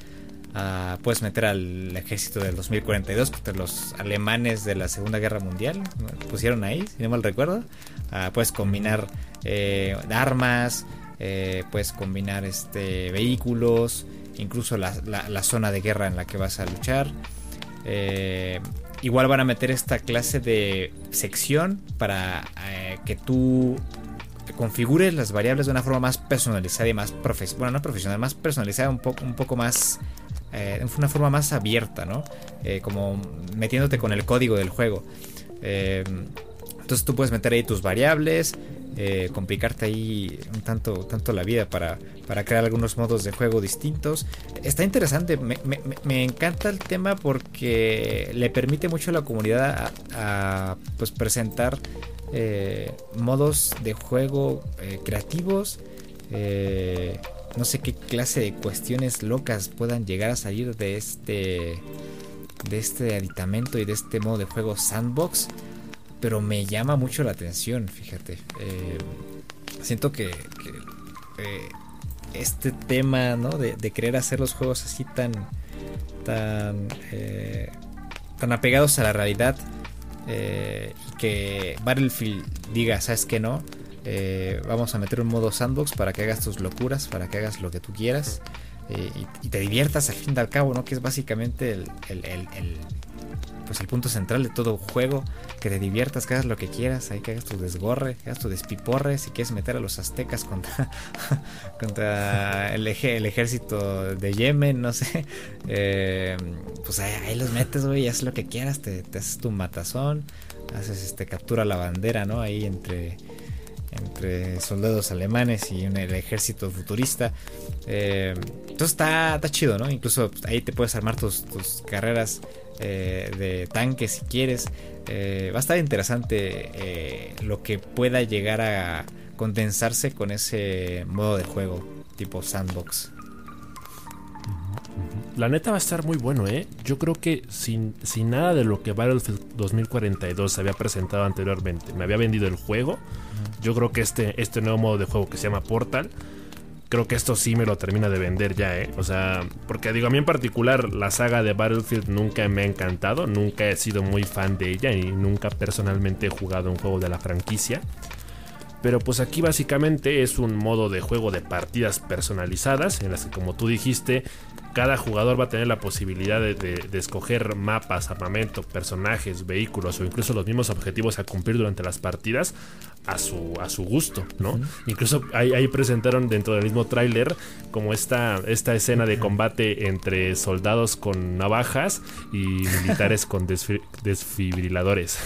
Ah, puedes meter al ejército del 2042, porque los alemanes de la Segunda Guerra Mundial pusieron ahí, si no mal recuerdo. Ah, puedes combinar eh, armas, eh, puedes combinar este, vehículos, incluso la zona de guerra en la que vas a luchar. Eh, igual van a meter esta clase de sección para eh, que tú configures las variables de una forma más personalizada y más profesional. Bueno, no profesional, más personalizada, un poco, un poco más. Eh, una forma más abierta, ¿no? como metiéndote con el código del juego. entonces tú puedes meter ahí tus variables, eh, complicarte ahí un tanto, tanto la vida para, para, crear algunos modos de juego distintos. Está interesante, me, encanta el tema porque le permite mucho a la comunidad a, pues presentar eh, modos de juego eh, creativos. no sé qué clase de cuestiones locas puedan llegar a salir de este de este aditamento y de este modo de juego sandbox pero me llama mucho la atención, fíjate. Eh, siento que, eh, este tema, ¿no? De, querer hacer los juegos así tan, tan, eh, tan apegados a la realidad y que Battlefield diga, ¿sabes qué no? vamos a meter un modo sandbox para que hagas tus locuras, para que hagas lo que tú quieras. y, te diviertas al fin y al cabo, ¿no? Que es básicamente el, pues el punto central de todo juego, que te diviertas, que hagas lo que quieras, ahí que hagas tu desgorre, hagas tu despiporre, si quieres meter a los aztecas contra, [LAUGHS] contra el, ejército de Yemen, no sé, [LAUGHS] eh, pues ahí, los metes, güey, haces lo que quieras, te, haces tu matazón, haces este captura la bandera, ¿no? Ahí entre entre soldados alemanes y el ejército futurista. Eh, entonces está, chido, ¿no? Incluso ahí te puedes armar tus carreras eh, de tanques si quieres. Eh, va a estar interesante eh, lo que pueda llegar a condensarse con ese modo de juego tipo sandbox. La neta va a estar muy bueno, ¿eh? Yo creo que sin, sin nada de lo que Battlefield 2042 había presentado anteriormente me había vendido el juego, yo creo que este, este nuevo modo de juego que se llama Portal creo que esto sí me lo termina de vender ya, ¿eh? O sea, porque digo, a mí en particular la saga de Battlefield nunca me ha encantado, nunca he sido muy fan de ella y nunca personalmente he jugado un juego de la franquicia. Pero pues aquí básicamente es un modo de juego de partidas personalizadas en las que como tú dijiste cada jugador va a tener la posibilidad de, escoger mapas, armamento, personajes, vehículos o incluso los mismos objetivos a cumplir durante las partidas a su, a su gusto, ¿no? Incluso ahí, presentaron dentro del mismo tráiler como esta, esta escena de combate entre soldados con navajas y militares [LAUGHS] con desfibriladores.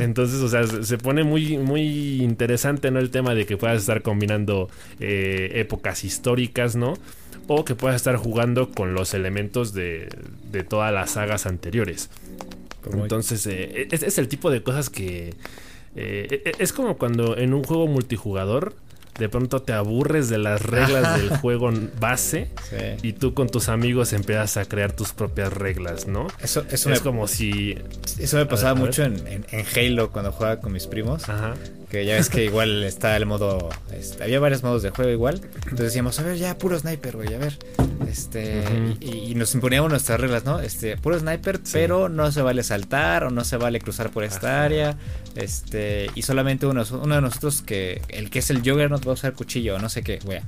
Entonces, o sea, se pone muy, muy interesante, ¿no? El tema de que puedas estar combinando eh, épocas históricas, ¿no? O que puedas estar jugando con los elementos de, de todas las sagas anteriores. Entonces, eh, es, el tipo de cosas que... Eh, e, e, es como cuando en un juego multijugador de pronto te aburres de las reglas del [LAUGHS] juego base y tú con tus amigos empiezas a crear tus propias reglas, ¿no? Eso, eso es como si... Eso me pasaba mucho en, Halo cuando jugaba con mis primos. Ajá. Que ya ves que igual está el modo... Este, había varios modos de juego igual. Entonces decíamos, a ver, ya, puro sniper, güey, a ver. Este... y, nos imponíamos nuestras reglas, ¿no? Este, puro sniper, pero no se vale saltar o no se vale cruzar por esta área. Este... Y solamente uno, uno de nosotros que... El que es el Juggernaut va a usar cuchillo, no sé qué, güey.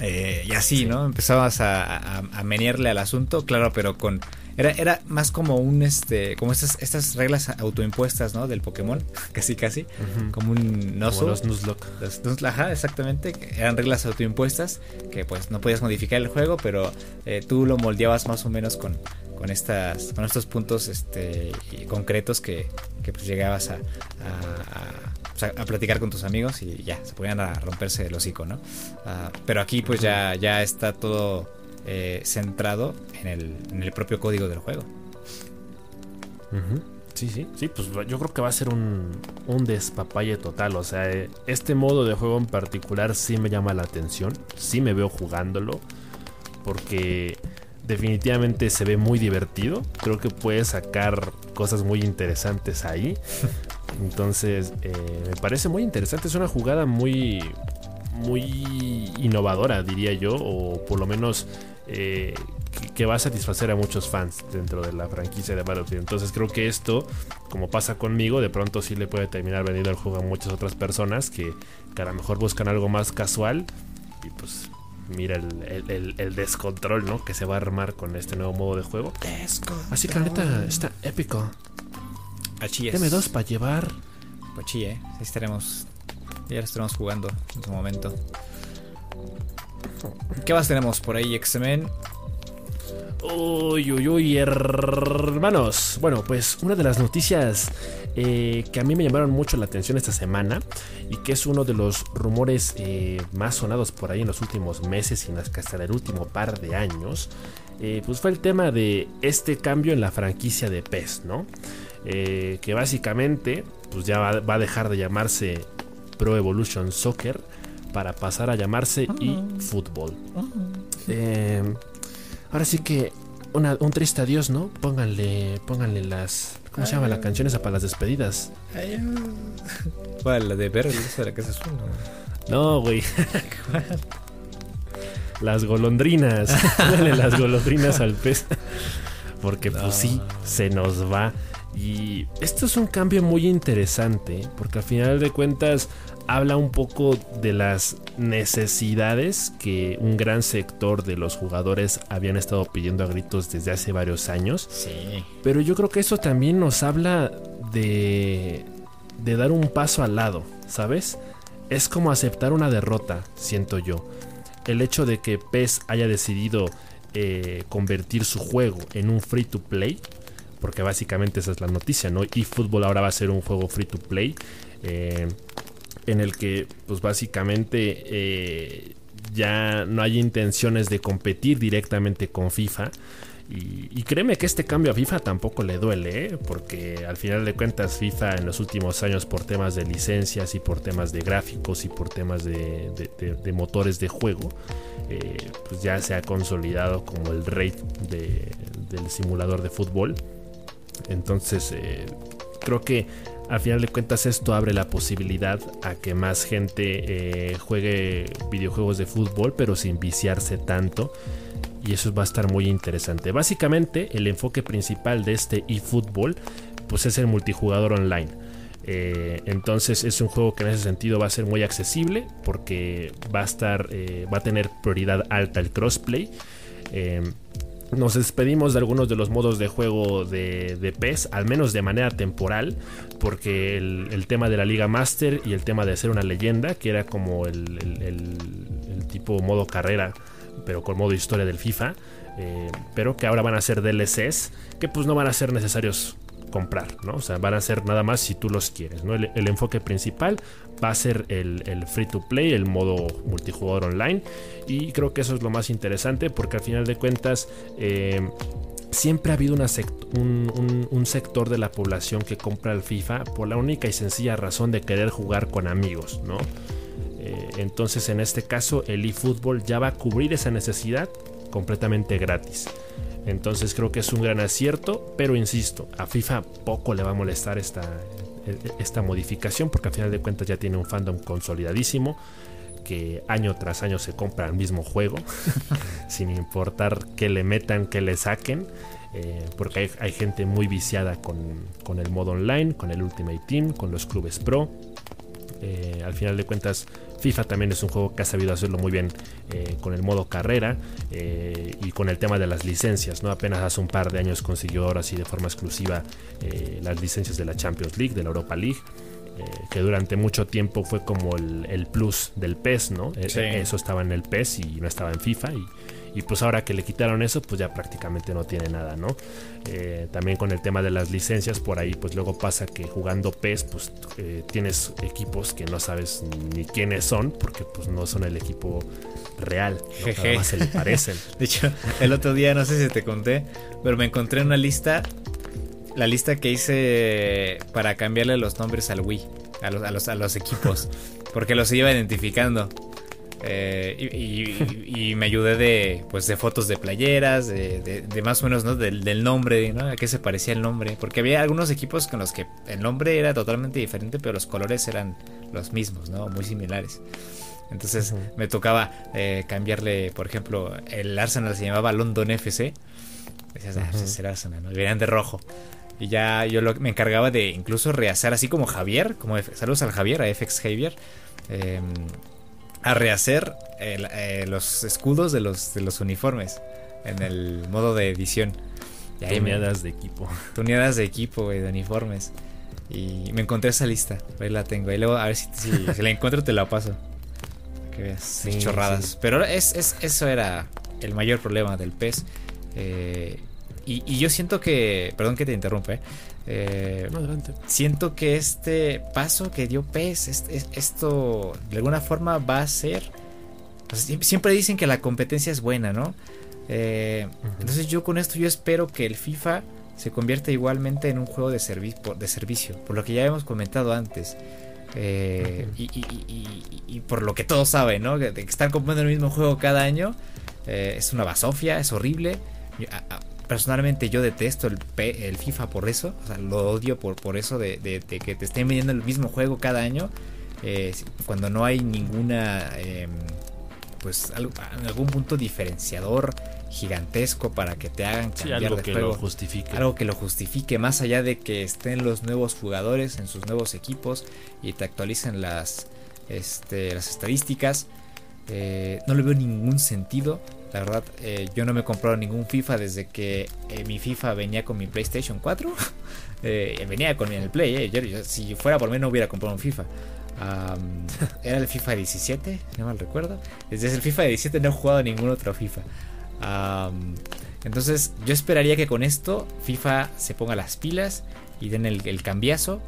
Eh, y así, ¿no? Empezabas a, a, menearle al asunto, claro, pero con. Era, era más como un este. como estas, estas reglas autoimpuestas, ¿no? Del Pokémon. [LAUGHS] casi casi. Como un Nozo. los Nuzlocke. ajá, exactamente. Eran reglas autoimpuestas. Que pues no podías modificar el juego. Pero eh, tú lo moldeabas más o menos con, con estas. con estos puntos este. concretos que, que pues llegabas a a platicar con tus amigos y ya, se podían a romperse el hocico, ¿no? Ah, pero aquí pues ya, ya está todo eh, centrado en el, en el, propio código del juego. Sí, sí, sí, pues yo creo que va a ser un, un despapalle total. O sea, este modo de juego en particular sí me llama la atención, sí me veo jugándolo, porque definitivamente se ve muy divertido. Creo que puede sacar cosas muy interesantes ahí. [LAUGHS] Entonces, eh, me parece muy interesante. Es una jugada muy, muy innovadora, diría yo, o por lo menos eh, que, va a satisfacer a muchos fans dentro de la franquicia de Battlefield. Entonces, creo que esto, como pasa conmigo, de pronto sí le puede terminar vendiendo el juego a muchas otras personas que, a lo mejor buscan algo más casual y pues mira el, descontrol, ¿no? Que se va a armar con este nuevo modo de juego. Así que neta está épico. Deme dos para llevar. Pues sí, eh. estaremos. Ya lo estaremos jugando en su momento. ¿Qué más tenemos por ahí, X-Men? Uy, uy, uy, hermanos. Bueno, pues una de las noticias eh, que a mí me llamaron mucho la atención esta semana y que es uno de los rumores eh, más sonados por ahí en los últimos meses y hasta el último par de años, eh, pues fue el tema de este cambio en la franquicia de PES, ¿no? Que básicamente pues ya va, a dejar de llamarse Pro Evolution Soccer para pasar a llamarse eFootball. Eh, ahora sí que un triste adiós, ¿no? Pónganle, pónganle las... ¿Cómo se llama la canción esa para las despedidas? ¿Cuál? [LAUGHS] ¿La de Beryl? ¿Esa la que se No, güey. [LAUGHS] las golondrinas. [LAUGHS] Pónganle las golondrinas al pez. Porque pues sí, se nos va. Y esto es un cambio muy interesante porque al final de cuentas habla un poco de las necesidades que un gran sector de los jugadores habían estado pidiendo a gritos desde hace varios años. Sí. Pero yo creo que eso también nos habla de, de dar un paso al lado, ¿sabes? Es como aceptar una derrota, siento yo. El hecho de que PES haya decidido eh, convertir su juego en un free to play porque básicamente esa es la noticia, ¿no? Y fútbol ahora va a ser un juego free to play, eh, en el que, pues básicamente, eh, ya no hay intenciones de competir directamente con FIFA. Y, créeme que este cambio a FIFA tampoco le duele, ¿eh? porque al final de cuentas FIFA en los últimos años por temas de licencias y por temas de gráficos y por temas de, motores de juego, pues ya se ha consolidado como el rey del simulador de fútbol. Entonces, eh, creo que al final de cuentas esto abre la posibilidad a que más gente eh, juegue videojuegos de fútbol, pero sin viciarse tanto. Y eso va a estar muy interesante. Básicamente, el enfoque principal de este eFootball pues es el multijugador online. Eh, entonces es un juego que en ese sentido va a ser muy accesible porque va a estar, va a tener prioridad alta el crossplay Em, nos despedimos de algunos de los modos de juego de, de PES, al menos de manera temporal, porque el, tema de la Liga Master y el tema de ser una leyenda, que era como el, tipo modo carrera, pero con modo historia del FIFA, eh, pero que ahora van a ser DLCs, que pues no van a ser necesarios comprar, ¿no? O sea, van a ser nada más si tú los quieres, ¿no? El, enfoque principal va a ser el, free to play, el modo multijugador online, y creo que eso es lo más interesante porque al final de cuentas... Eh, siempre ha habido un, sector de la población que compra el FIFA por la única y sencilla razón de querer jugar con amigos, ¿no? Eh, entonces en este caso el eFootball ya va a cubrir esa necesidad completamente gratis. Entonces creo que es un gran acierto, pero insisto, a FIFA poco le va a molestar esta, esta modificación porque al final de cuentas ya tiene un fandom consolidadísimo que año tras año se compra el mismo juego, [LAUGHS] sin importar que le metan, que le saquen, eh, porque hay, gente muy viciada con, con, el modo online, con el Ultimate Team, con los clubes pro. Eh, al final de cuentas, FIFA también es un juego que ha sabido hacerlo muy bien eh, con el modo carrera eh, y con el tema de las licencias. ¿no? Apenas hace un par de años consiguió ahora sí de forma exclusiva eh, las licencias de la Champions League, de la Europa League. que durante mucho tiempo fue como el, plus del PES, ¿no? Eso estaba en el PES y no estaba en FIFA. Y, y pues ahora que le quitaron eso, pues ya prácticamente no tiene nada, ¿no? Eh, también con el tema de las licencias, por ahí pues luego pasa que jugando PES, pues eh, tienes equipos que no sabes ni quiénes son, porque pues no son el equipo real, Nada más se le parecen. [LAUGHS] de hecho, el otro día, no sé si te conté, pero me encontré una lista, la lista que hice para cambiarle los nombres al Wii, a los, a los, a los equipos, porque los iba identificando. Eh, y, me ayudé de, pues, de fotos de playeras, de, más o menos ¿no? del, nombre, ¿no? a qué se parecía el nombre. Porque había algunos equipos con los que el nombre era totalmente diferente, pero los colores eran los mismos, ¿no? muy similares. Entonces me tocaba eh, cambiarle, por ejemplo, el Arsenal se llamaba London FC. Decías, ah, pues es el Arsenal, ¿no? Y venían de rojo. Y ya yo me encargaba de incluso rehacer, así como Javier, como saludos al Javier, a FX Javier. Eh, a rehacer eh, los escudos de los, de los uniformes en el modo de edición. tuneadas de equipo. Tuneadas de equipo, de uniformes. Y me encontré esa lista, ahí la tengo. Y luego a ver si, [LAUGHS] si, la encuentro te la paso. Que veas, chorradas. Pero es, es, eso era el mayor problema del pez. Eh, y, y, yo siento que, perdón que te interrumpe, eh, eh, siento que este paso que dio PES, esto de alguna forma va a ser... siempre dicen que la competencia es buena, ¿no? Eh, entonces yo con esto yo espero que el FIFA se convierta igualmente en un juego de, de servicio, por lo que ya hemos comentado antes. Eh, y, por lo que todos saben, ¿no? Que, estar comprando el mismo juego cada año es una basofia, es horrible personalmente yo detesto el, el FIFA por eso, o sea, lo odio por, por eso de, que te estén vendiendo el mismo juego cada año, eh, cuando no hay ninguna, em, pues en algún punto diferenciador gigantesco para que te hagan cambiar algo de que juego. lo justifique. Algo que lo justifique, más allá de que estén los nuevos jugadores en sus nuevos equipos y te actualicen las, este, las estadísticas. Eh, no le veo ningún sentido. La verdad, eh, yo no me he comprado ningún FIFA desde que eh, mi FIFA venía con mi PlayStation 4. [LAUGHS] Eh, venía con el Play. si fuera por mí no hubiera comprado un FIFA. [LAUGHS] era el FIFA 17, no mal recuerdo. Desde el FIFA 17 no he jugado ningún otro FIFA. entonces yo esperaría que con esto FIFA se ponga las pilas y den el, cambiazo.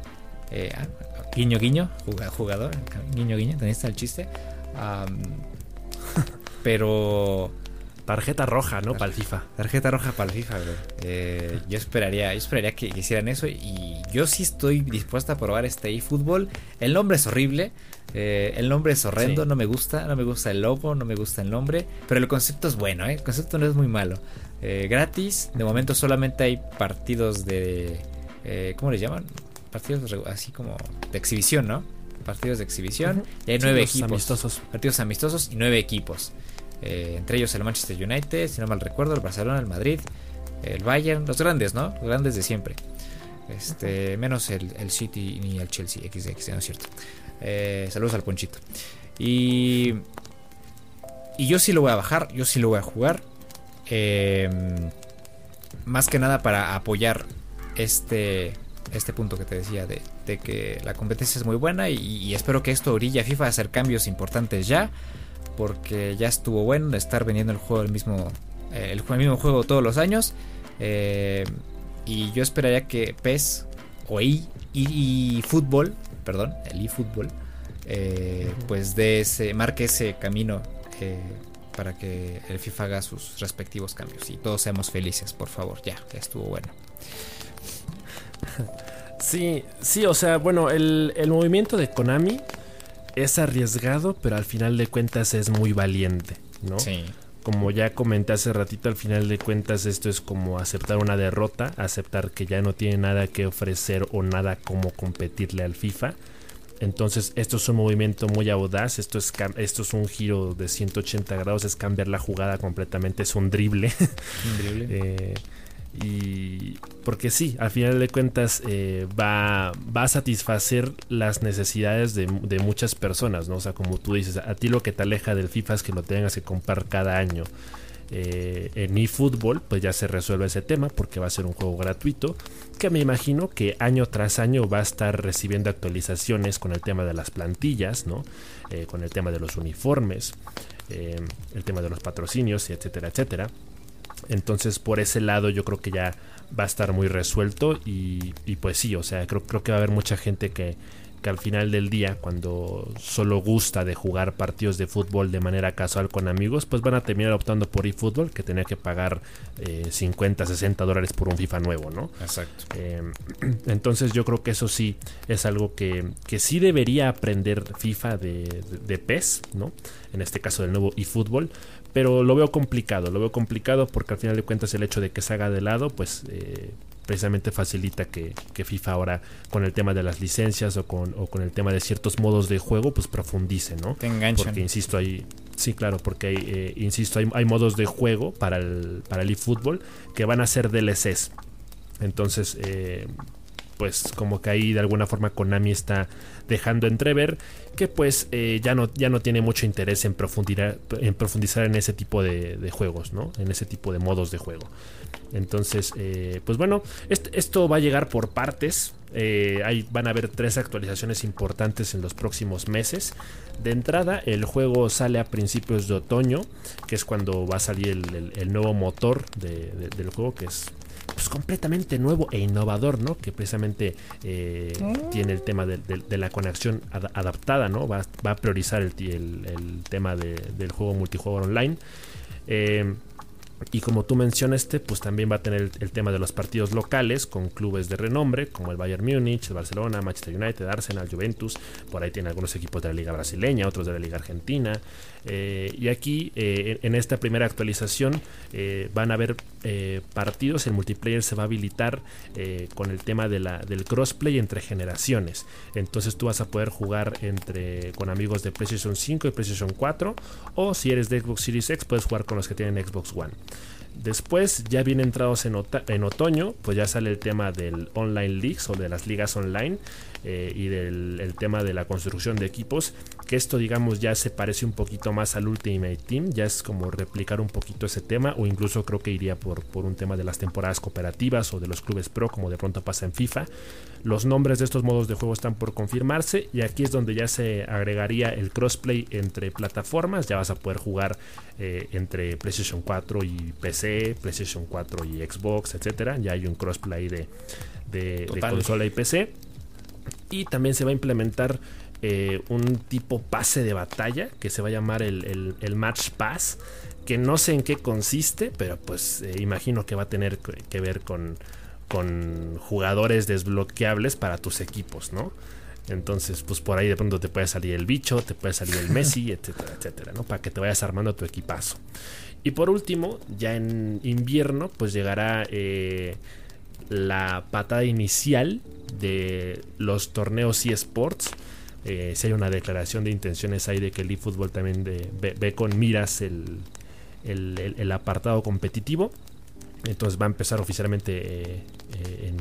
Ah, guiño guiño, jugador, guiño guiño, está el chiste. Pero Tarjeta roja, ¿no? Para el FIFA. Tarjeta roja para el FIFA, bro. Eh, yo esperaría, yo esperaría que hicieran eso. Y yo sí estoy dispuesta a probar este eFootball. El nombre es horrible. Eh, el nombre es horrendo, no me gusta. No me gusta el logo, no me gusta el nombre. Pero el concepto es bueno, ¿eh? El concepto no es muy malo. Eh, gratis. De momento solamente hay partidos de. ¿Cómo les llaman? Partidos así como de exhibición, ¿no? Partidos de exhibición. Y hay nueve equipos. Amistosos. Partidos amistosos y nueve equipos. Eh, entre ellos el Manchester United, si no mal recuerdo, el Barcelona, el Madrid, el Bayern, los grandes, ¿no? Los grandes de siempre. Este, menos el, City ni el Chelsea, XX, no es cierto. Eh, saludos al Ponchito. Y, y yo sí lo voy a bajar, yo sí lo voy a jugar. Em, más que nada para apoyar este, este punto que te decía de, que la competencia es muy buena y, espero que esto orilla a FIFA a hacer cambios importantes ya porque ya estuvo bueno de estar vendiendo el juego el mismo eh, el, mismo juego todos los años eh, y yo esperaría que PES o y, fútbol perdón el eFootball eh, pues de ese marque ese camino para que el FIFA haga sus respectivos cambios y todos seamos felices por favor ya ya estuvo bueno. Sí, sí, o sea, bueno, el, movimiento de Konami es arriesgado, pero al final de cuentas es muy valiente, ¿no? Sí. Como ya comenté hace ratito, al final de cuentas esto es como aceptar una derrota, aceptar que ya no tiene nada que ofrecer o nada como competirle al FIFA. Entonces, esto es un movimiento muy audaz, esto es, esto es un giro de 180 grados, es cambiar la jugada completamente, es un drible. Un drible. [LAUGHS] eh, y porque sí, al final de cuentas eh, va, va, a satisfacer las necesidades de, muchas personas, ¿no? O sea, como tú dices, a ti lo que te aleja del FIFA es que lo tengas que comprar cada año. Eh, en eFootball, pues ya se resuelve ese tema porque va a ser un juego gratuito que me imagino que año tras año va a estar recibiendo actualizaciones con el tema de las plantillas, ¿no? Eh, con el tema de los uniformes, el tema de los patrocinios, etcétera, etcétera. Entonces por ese lado yo creo que ya va a estar muy resuelto y, pues sí, o sea, creo, creo que va a haber mucha gente que, que al final del día, cuando solo gusta de jugar partidos de fútbol de manera casual con amigos, pues van a terminar optando por eFootball, que tener que pagar 50, eh, 60 dólares por un FIFA nuevo, ¿no? Exacto. Em, [CLEARS THROAT] entonces yo creo que eso sí es algo que, que sí debería aprender FIFA de, de PES, ¿no? En este caso del nuevo eFootball, pero lo veo complicado, lo veo complicado porque al final de cuentas el hecho de que se haga de lado, pues eh, precisamente facilita que, FIFA ahora con el tema de las licencias o con, o con, el tema de ciertos modos de juego, pues profundice, ¿no? Te enganchan. Porque insisto, hay, sí, claro, porque hay, eh, insisto, hay, hay, modos de juego para el, para el eFootball que van a ser DLCs. Entonces, eh, pues como que ahí de alguna forma Konami está dejando entrever que pues eh, ya, no, ya no tiene mucho interés en profundizar en, profundizar en ese tipo de, juegos, ¿no? En ese tipo de modos de juego. Entonces, eh, pues bueno, esto va a llegar por partes. Eh, van a haber tres actualizaciones importantes en los próximos meses. De entrada, el juego sale a principios de otoño, que es cuando va a salir el, nuevo motor del juego, que es pues, completamente nuevo e innovador, ¿no? Que precisamente eh, mm. tiene el tema de, la conexión adaptada, ¿no? Va, a priorizar el, tema del juego multijugador online. Eh, y como tú mencionaste, pues también va a tener el, tema de los partidos locales con clubes de renombre como el Bayern Múnich, el Barcelona, Manchester United, Arsenal, Juventus. Por ahí tiene algunos equipos de la Liga Brasileña, otros de la Liga Argentina. Eh, y aquí, eh, en esta primera actualización, eh, van a haber partidos. El multiplayer se va a habilitar con el tema del crossplay entre generaciones. Entonces tú vas a poder jugar entre con amigos de PlayStation 5 y PlayStation 4. O si eres de Xbox Series X, puedes jugar con los que tienen Xbox One. Después, ya bien entrados en, en, otoño, pues ya sale el tema del online leagues o de las ligas online eh, y del el tema de la construcción de equipos. Que esto, digamos, ya se parece un poquito más al Ultimate Team, ya es como replicar un poquito ese tema, o incluso creo que iría por, por un tema de las temporadas cooperativas o de los clubes pro, como de pronto pasa en FIFA. Los nombres de estos modos de juego están por confirmarse y aquí es donde ya se agregaría el crossplay entre plataformas. Ya vas a poder jugar eh, entre PlayStation 4 y PC, PlayStation 4 y Xbox, etcétera. Ya hay un crossplay de, de, consola y PC. Y también se va a implementar eh, un tipo pase de batalla que se va a llamar el, Match Pass. Que no sé en qué consiste, pero pues eh, imagino que va a tener que ver con con jugadores desbloqueables para tus equipos, ¿no? Entonces, pues por ahí de pronto te puede salir el bicho, te puede salir el Messi, [LAUGHS] etcétera, etcétera, ¿no? Para que te vayas armando tu equipazo. Y por último, ya en invierno, pues llegará eh, la patada inicial de los torneos eSports. Eh, si hay una declaración de intenciones ahí de que el eFootball también ve, con miras el, el apartado competitivo. Entonces va a empezar oficialmente eh, eh,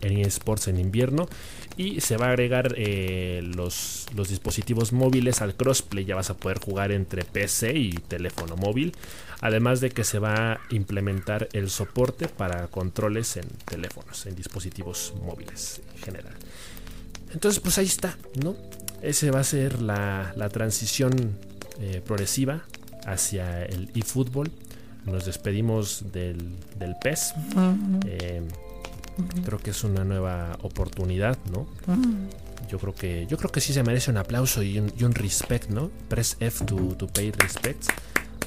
en, eSports en invierno. Y se va a agregar eh, los, los, dispositivos móviles al crossplay. Ya vas a poder jugar entre PC y teléfono móvil. Además de que se va a implementar el soporte para controles en teléfonos, en dispositivos móviles en general. Entonces, pues ahí está, ¿no? Ese va a ser la, la transición progresiva hacia el eFootball nos despedimos del, del PES. Eh, creo que es una nueva oportunidad, ¿no? Yo creo que yo creo que sí se merece un aplauso y un, y un respect, ¿no? Press F to, to pay respect.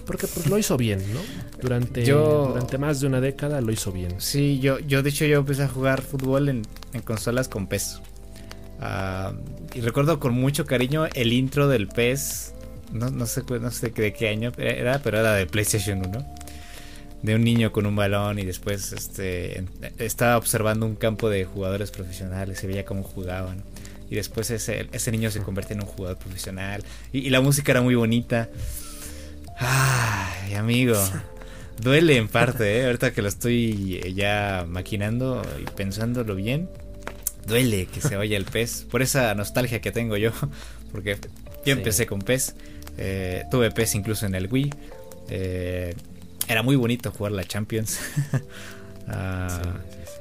Porque pues lo hizo bien, ¿no? Durante, durante más de una década lo hizo bien. Sí, yo, yo de hecho yo empecé a jugar fútbol en, en consolas con PES. Ah, y recuerdo con mucho cariño el intro del PES. No, no, sé, no sé de qué año era, pero era de PlayStation 1 de un niño con un balón y después este, estaba observando un campo de jugadores profesionales, se veía cómo jugaban. Y después ese, ese niño se convierte en un jugador profesional. Y, la música era muy bonita. Ay, amigo. [LAUGHS] Duele en parte, ¿eh? Ahorita que lo estoy ya maquinando y pensándolo bien. Duele que se vaya el [LAUGHS] pez. Por esa nostalgia que tengo yo. [LAUGHS] Porque yo empecé con pez. Eh, tuve pez incluso en el Wii. Eh, era muy bonito jugar la Champions. [LAUGHS] Ah,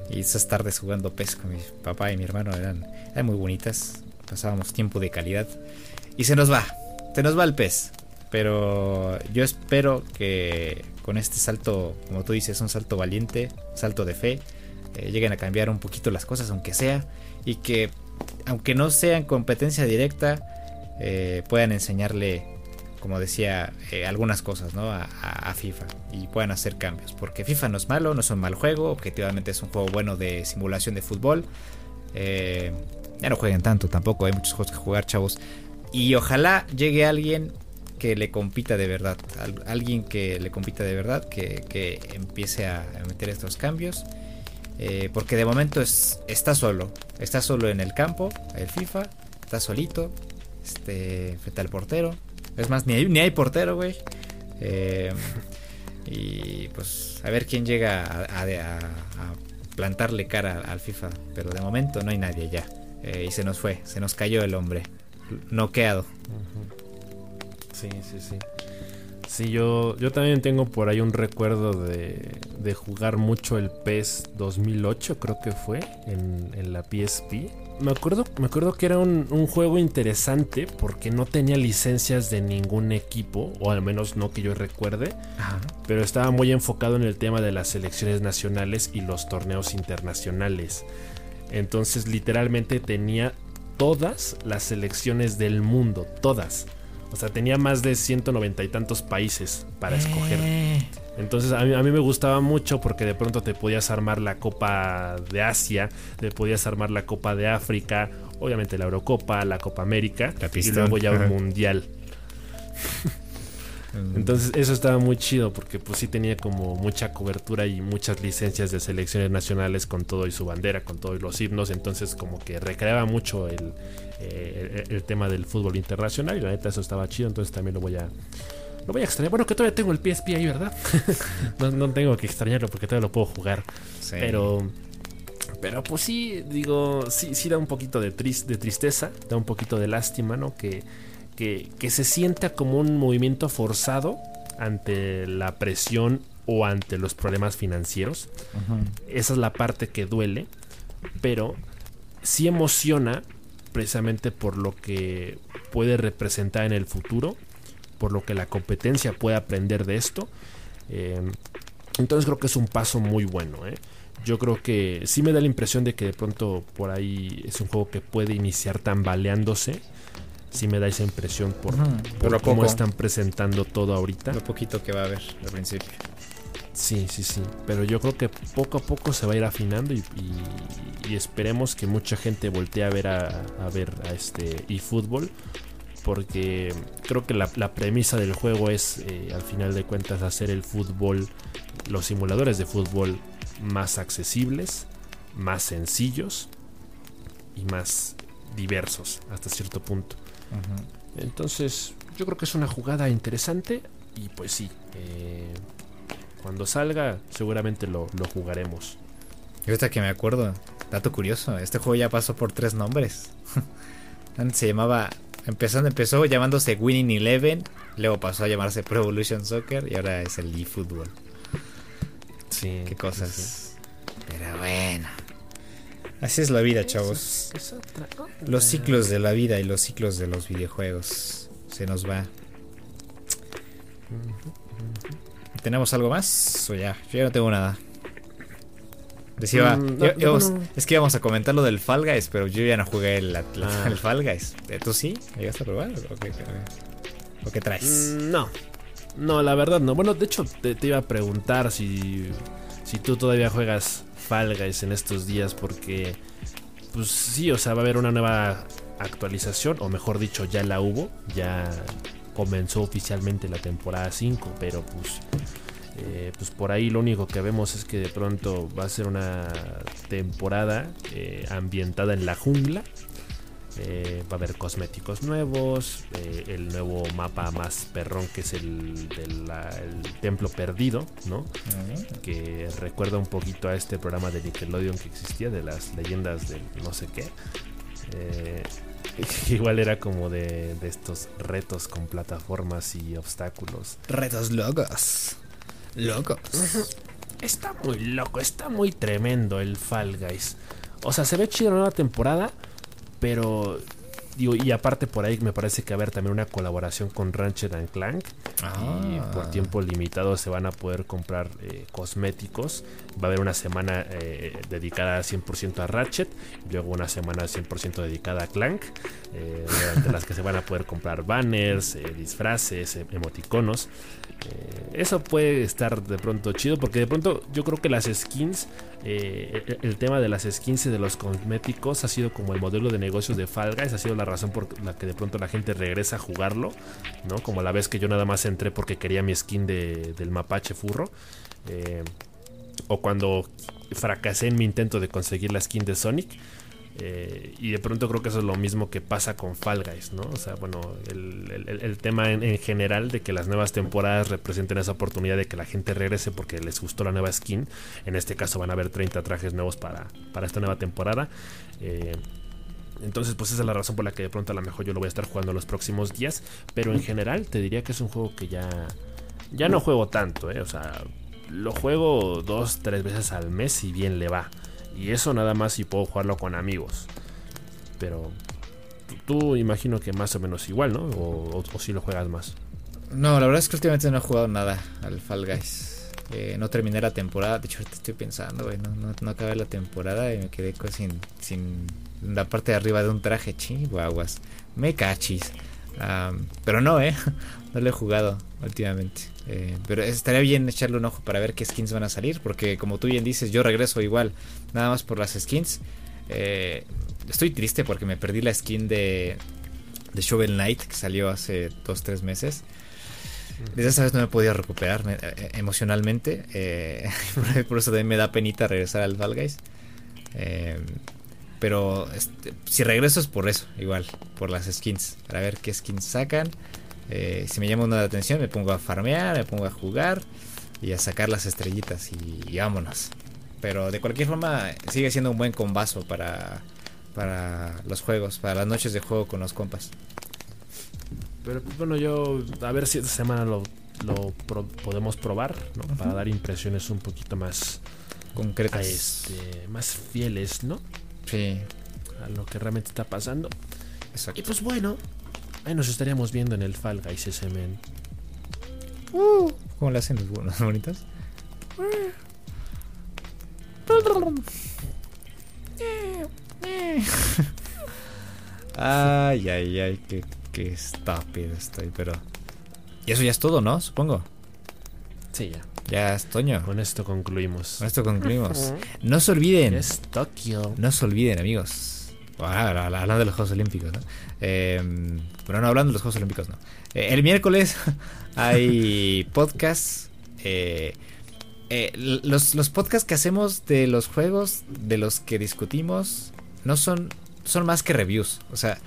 y esas tardes jugando PES con mi papá y mi hermano eran, muy bonitas. Pasábamos tiempo de calidad. Y se nos va. Se nos va el PES. Pero yo espero que con este salto, como tú dices, un salto valiente, salto de fe, eh, lleguen a cambiar un poquito las cosas, aunque sea. Y que, aunque no sean competencia directa, eh, puedan enseñarle como decía, eh, algunas cosas. A, FIFA y puedan hacer cambios. Porque FIFA no es malo, no es un mal juego, objetivamente es un juego bueno de simulación de fútbol. Eh, ya no jueguen tanto tampoco, hay muchos juegos que jugar, chavos. Y ojalá llegue alguien que le compita de verdad, alguien que le compita de verdad, que, empiece a, meter estos cambios. Eh, porque de momento es, está solo, está solo en el campo, el FIFA, está solito, este, frente al portero, es más, ni hay, ni hay portero, güey. Eh, y pues a ver quién llega a, plantarle cara al FIFA. Pero de momento no hay nadie ya. Eh, y se nos fue, se nos cayó el hombre. Noqueado. Sí, sí, sí. Sí, yo, yo también tengo por ahí un recuerdo de, de jugar mucho el PES 2008, creo que fue, en, en la PSP me acuerdo, me acuerdo que era un, juego interesante porque no tenía licencias de ningún equipo, o al menos no que yo recuerde, pero estaba muy enfocado en el tema de las selecciones nacionales y los torneos internacionales. Entonces literalmente tenía todas las selecciones del mundo, todas. O sea, tenía más de 190 y tantos países para escoger. Eh. Entonces a mí, me gustaba mucho porque de pronto te podías armar la Copa de Asia, te podías armar la Copa de África, obviamente la Eurocopa, la Copa América y luego ya un Mundial. Entonces eso estaba muy chido porque pues sí tenía como mucha cobertura y muchas licencias de selecciones nacionales con todo y su bandera, con todos los himnos, entonces como que recreaba mucho el, eh, el tema del fútbol internacional y la neta eso estaba chido, entonces también lo voy a lo voy a extrañar. Bueno, que todavía tengo el PSP ahí, ¿verdad? [LAUGHS] no, tengo que extrañarlo porque todavía lo puedo jugar. Pero. Pero pues sí, digo, sí, sí da un poquito de, de tristeza, da un poquito de lástima, ¿no? Que, que, se sienta como un movimiento forzado ante la presión o ante los problemas financieros. Esa es la parte que duele, pero sí emociona precisamente por lo que puede representar en el futuro por lo que la competencia puede aprender de esto. Eh, entonces creo que es un paso muy bueno. ¿eh? Yo creo que sí me da la impresión de que de pronto por ahí es un juego que puede iniciar tambaleándose. Sí me da esa impresión por, cómo están presentando todo ahorita. Lo poquito que va a haber al principio. Sí, sí, sí. Pero yo creo que poco a poco se va a ir afinando y, esperemos que mucha gente voltee a ver a, a ver a este eFootball porque creo que la, premisa del juego es, eh, al final de cuentas, hacer el fútbol, los simuladores de fútbol más accesibles, más sencillos y más diversos hasta cierto punto. Entonces, yo creo que es una jugada interesante y pues sí, eh, cuando salga seguramente lo, lo jugaremos. Y ahorita que me acuerdo, dato curioso, este juego ya pasó por tres nombres. [LAUGHS] Antes se llamaba, empezando, empezó llamándose Winning Eleven, luego pasó a llamarse Pro Evolution Soccer y ahora es el eFootball. Sí. Qué cosas. Pero bueno. Así es la vida, chavos. Los ciclos de la vida y los ciclos de los videojuegos. Se nos va. ¿Tenemos algo más? O ya, yo ya no tengo nada. Decía, Mm, yo- no, yo yo- no. es que íbamos a comentar lo del Fall Guys, pero yo ya no jugué el, la- la- Ah. el Fall Guys. Eh, ¿Tú sí? ¿Me llegaste a probar? ¿O qué, o qué traes? Mm, No, no, la verdad no. Bueno, de hecho te, te iba a preguntar si, si tú todavía juegas Fall en estos días porque, pues sí, o sea, va a haber una nueva actualización, o mejor dicho, ya la hubo, ya comenzó oficialmente la temporada 5, pero pues... eh, pues por ahí lo único que vemos es que de pronto va a ser una temporada eh, ambientada en la jungla, eh, va a haber cosméticos nuevos, eh, el nuevo mapa más perrón que es el del templo perdido, ¿no? Mm. Que recuerda un poquito a este programa de Nickelodeon que existía, de las leyendas del no sé qué. Eh, [LAUGHS] igual era como de, de estos retos con plataformas y obstáculos. Retos locos. Locos. Está muy loco, está muy tremendo el Fall Guys. O sea, se ve chido la nueva temporada, pero digo, y aparte por ahí me parece que va a haber también una colaboración con Ratchet and Clank. Y Ah. por tiempo limitado se van a poder comprar eh, cosméticos. Va a haber una semana eh, dedicada 100% a Ratchet, luego una semana 100% dedicada a Clank, eh, durante las que se van a poder comprar banners, eh, disfraces, eh, emoticonos. Eso puede estar de pronto chido porque de pronto yo creo que las skins, eh, el, tema de las skins y de los cosméticos ha sido como el modelo de negocios de Fall Guys, ha sido la razón por la que de pronto la gente regresa a jugarlo, ¿no? Como la vez que yo nada más entré porque quería mi skin de- del mapache furro. eh, o cuando fracasé en mi intento de conseguir la skin de Sonic. Eh, y de pronto creo que eso es lo mismo que pasa con Fall Guys, ¿no? O sea, bueno, el, el- tema en, en general de que las nuevas temporadas representen esa oportunidad de que la gente regrese porque les gustó la nueva skin. En este caso van a haber 30 trajes nuevos para, para esta nueva temporada. Eh, entonces, pues esa es la razón por la que de pronto a lo mejor yo lo voy a estar jugando los próximos días. Pero en general te diría que es un juego que ya, ya no juego tanto, ¿eh? O sea, lo juego dos, tres veces al mes y bien le va. Y eso nada más si puedo jugarlo con amigos. Pero tú, imagino que más o menos igual, ¿no? O, si lo juegas más. No, la verdad es que últimamente no he jugado nada al Fall Guys. Eh, no terminé la temporada. De hecho, ahorita estoy pensando, güey. No, no, no acabé la temporada y me quedé sin, sin la parte de arriba de un traje. Chihuahuas. Me cachis. Pero no, eh. [LAUGHS] No lo he jugado últimamente. Eh, pero estaría bien echarle un ojo para ver qué skins van a salir. Porque, como tú bien dices, yo regreso igual. Nada más por las skins. Eh, estoy triste porque me perdí la skin de, de Shovel Knight que salió hace 2-3 meses. Desde esa vez no me he podido recuperar me- eh, emocionalmente. por- [LAUGHS] por eso también me da penita regresar al Fall Guys. Pero este, si regreso es por eso, igual, por las skins. Para ver qué skins sacan. Eh, si me llama una atención, me pongo a farmear, me pongo a jugar y a sacar las estrellitas y, y vámonos. Pero de cualquier forma, sigue siendo un buen combazo para, para los juegos, para las noches de juego con los compas. Pero pues, bueno, yo a ver si esta semana lo, lo pro- podemos probar, ¿no? Para dar impresiones un poquito más, Concretas. este, más fieles, ¿no? Sí, A lo que realmente está pasando. exacto. Y pues bueno, ahí nos estaríamos viendo en el Fall Guys ese men. ¿Cómo le hacen los, los bonitos? Ay, ay, ay, qué, qué estúpido estoy, pero... Y eso ya es todo, ¿no? Supongo. Sí, ya. Ya es Toño. Con esto concluimos. Con esto concluimos. No se olviden. Es Tokio. No se olviden, amigos. Ah, la- la- hablando de los Juegos Olímpicos, ¿no? Eh, bueno, no, hablando de los Juegos Olímpicos, no. Eh, el miércoles [LAUGHS] hay podcasts. eh, eh, los, los podcasts que hacemos de los juegos, de los que discutimos, no son, son más que reviews. O sea,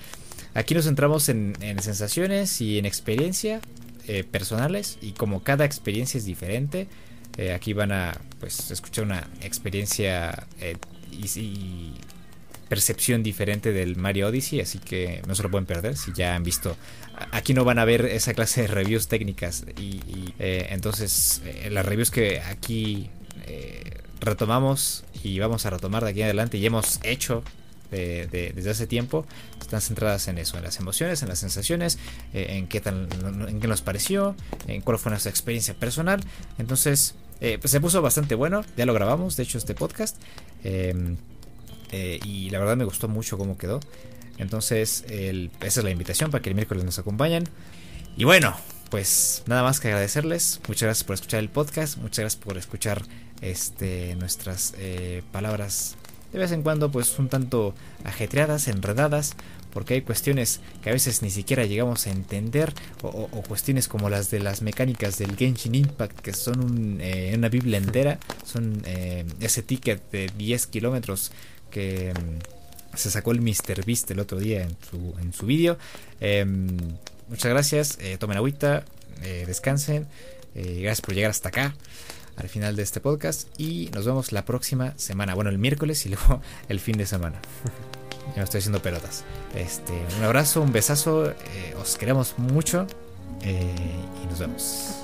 aquí nos centramos en, en sensaciones y en experiencia eh, personales. Y como cada experiencia es diferente, Eh, aquí van a pues escuchar una experiencia eh, y, percepción diferente del Mario Odyssey, así que no se lo pueden perder si ya han visto. Aquí no van a ver esa clase de reviews técnicas y, eh, entonces las reviews que aquí retomamos y vamos a retomar de aquí en adelante y hemos hecho desde hace tiempo están centradas en eso, en las emociones, en las sensaciones, eh, en qué tan, en qué nos pareció, en cuál fue nuestra experiencia personal. Entonces, eh, pues se puso bastante bueno, ya lo grabamos, de hecho, este podcast. Em, eh, y la verdad me gustó mucho cómo quedó. Entonces, esa es la invitación para que el miércoles nos acompañen. Y bueno, pues nada más que agradecerles. Muchas gracias por escuchar el podcast. Muchas gracias por escuchar este, nuestras palabras de vez en cuando pues un tanto ajetreadas, enredadas, porque hay cuestiones que a veces ni siquiera llegamos a entender, o, cuestiones como las de las mecánicas del Genshin Impact, que son eh, una biblia entera, son eh, ese ticket de 10 kilómetros que mm, se sacó el Mr. Beast el otro día en su, en su vídeo. Em, muchas gracias, eh, tomen agüita, descansen, gracias por llegar hasta acá al final de este podcast y nos vemos la próxima semana. Bueno, el miércoles y luego el fin de semana. ya me estoy haciendo pelotas. Este, un abrazo, un besazo, eh, os queremos mucho eh, y nos vemos.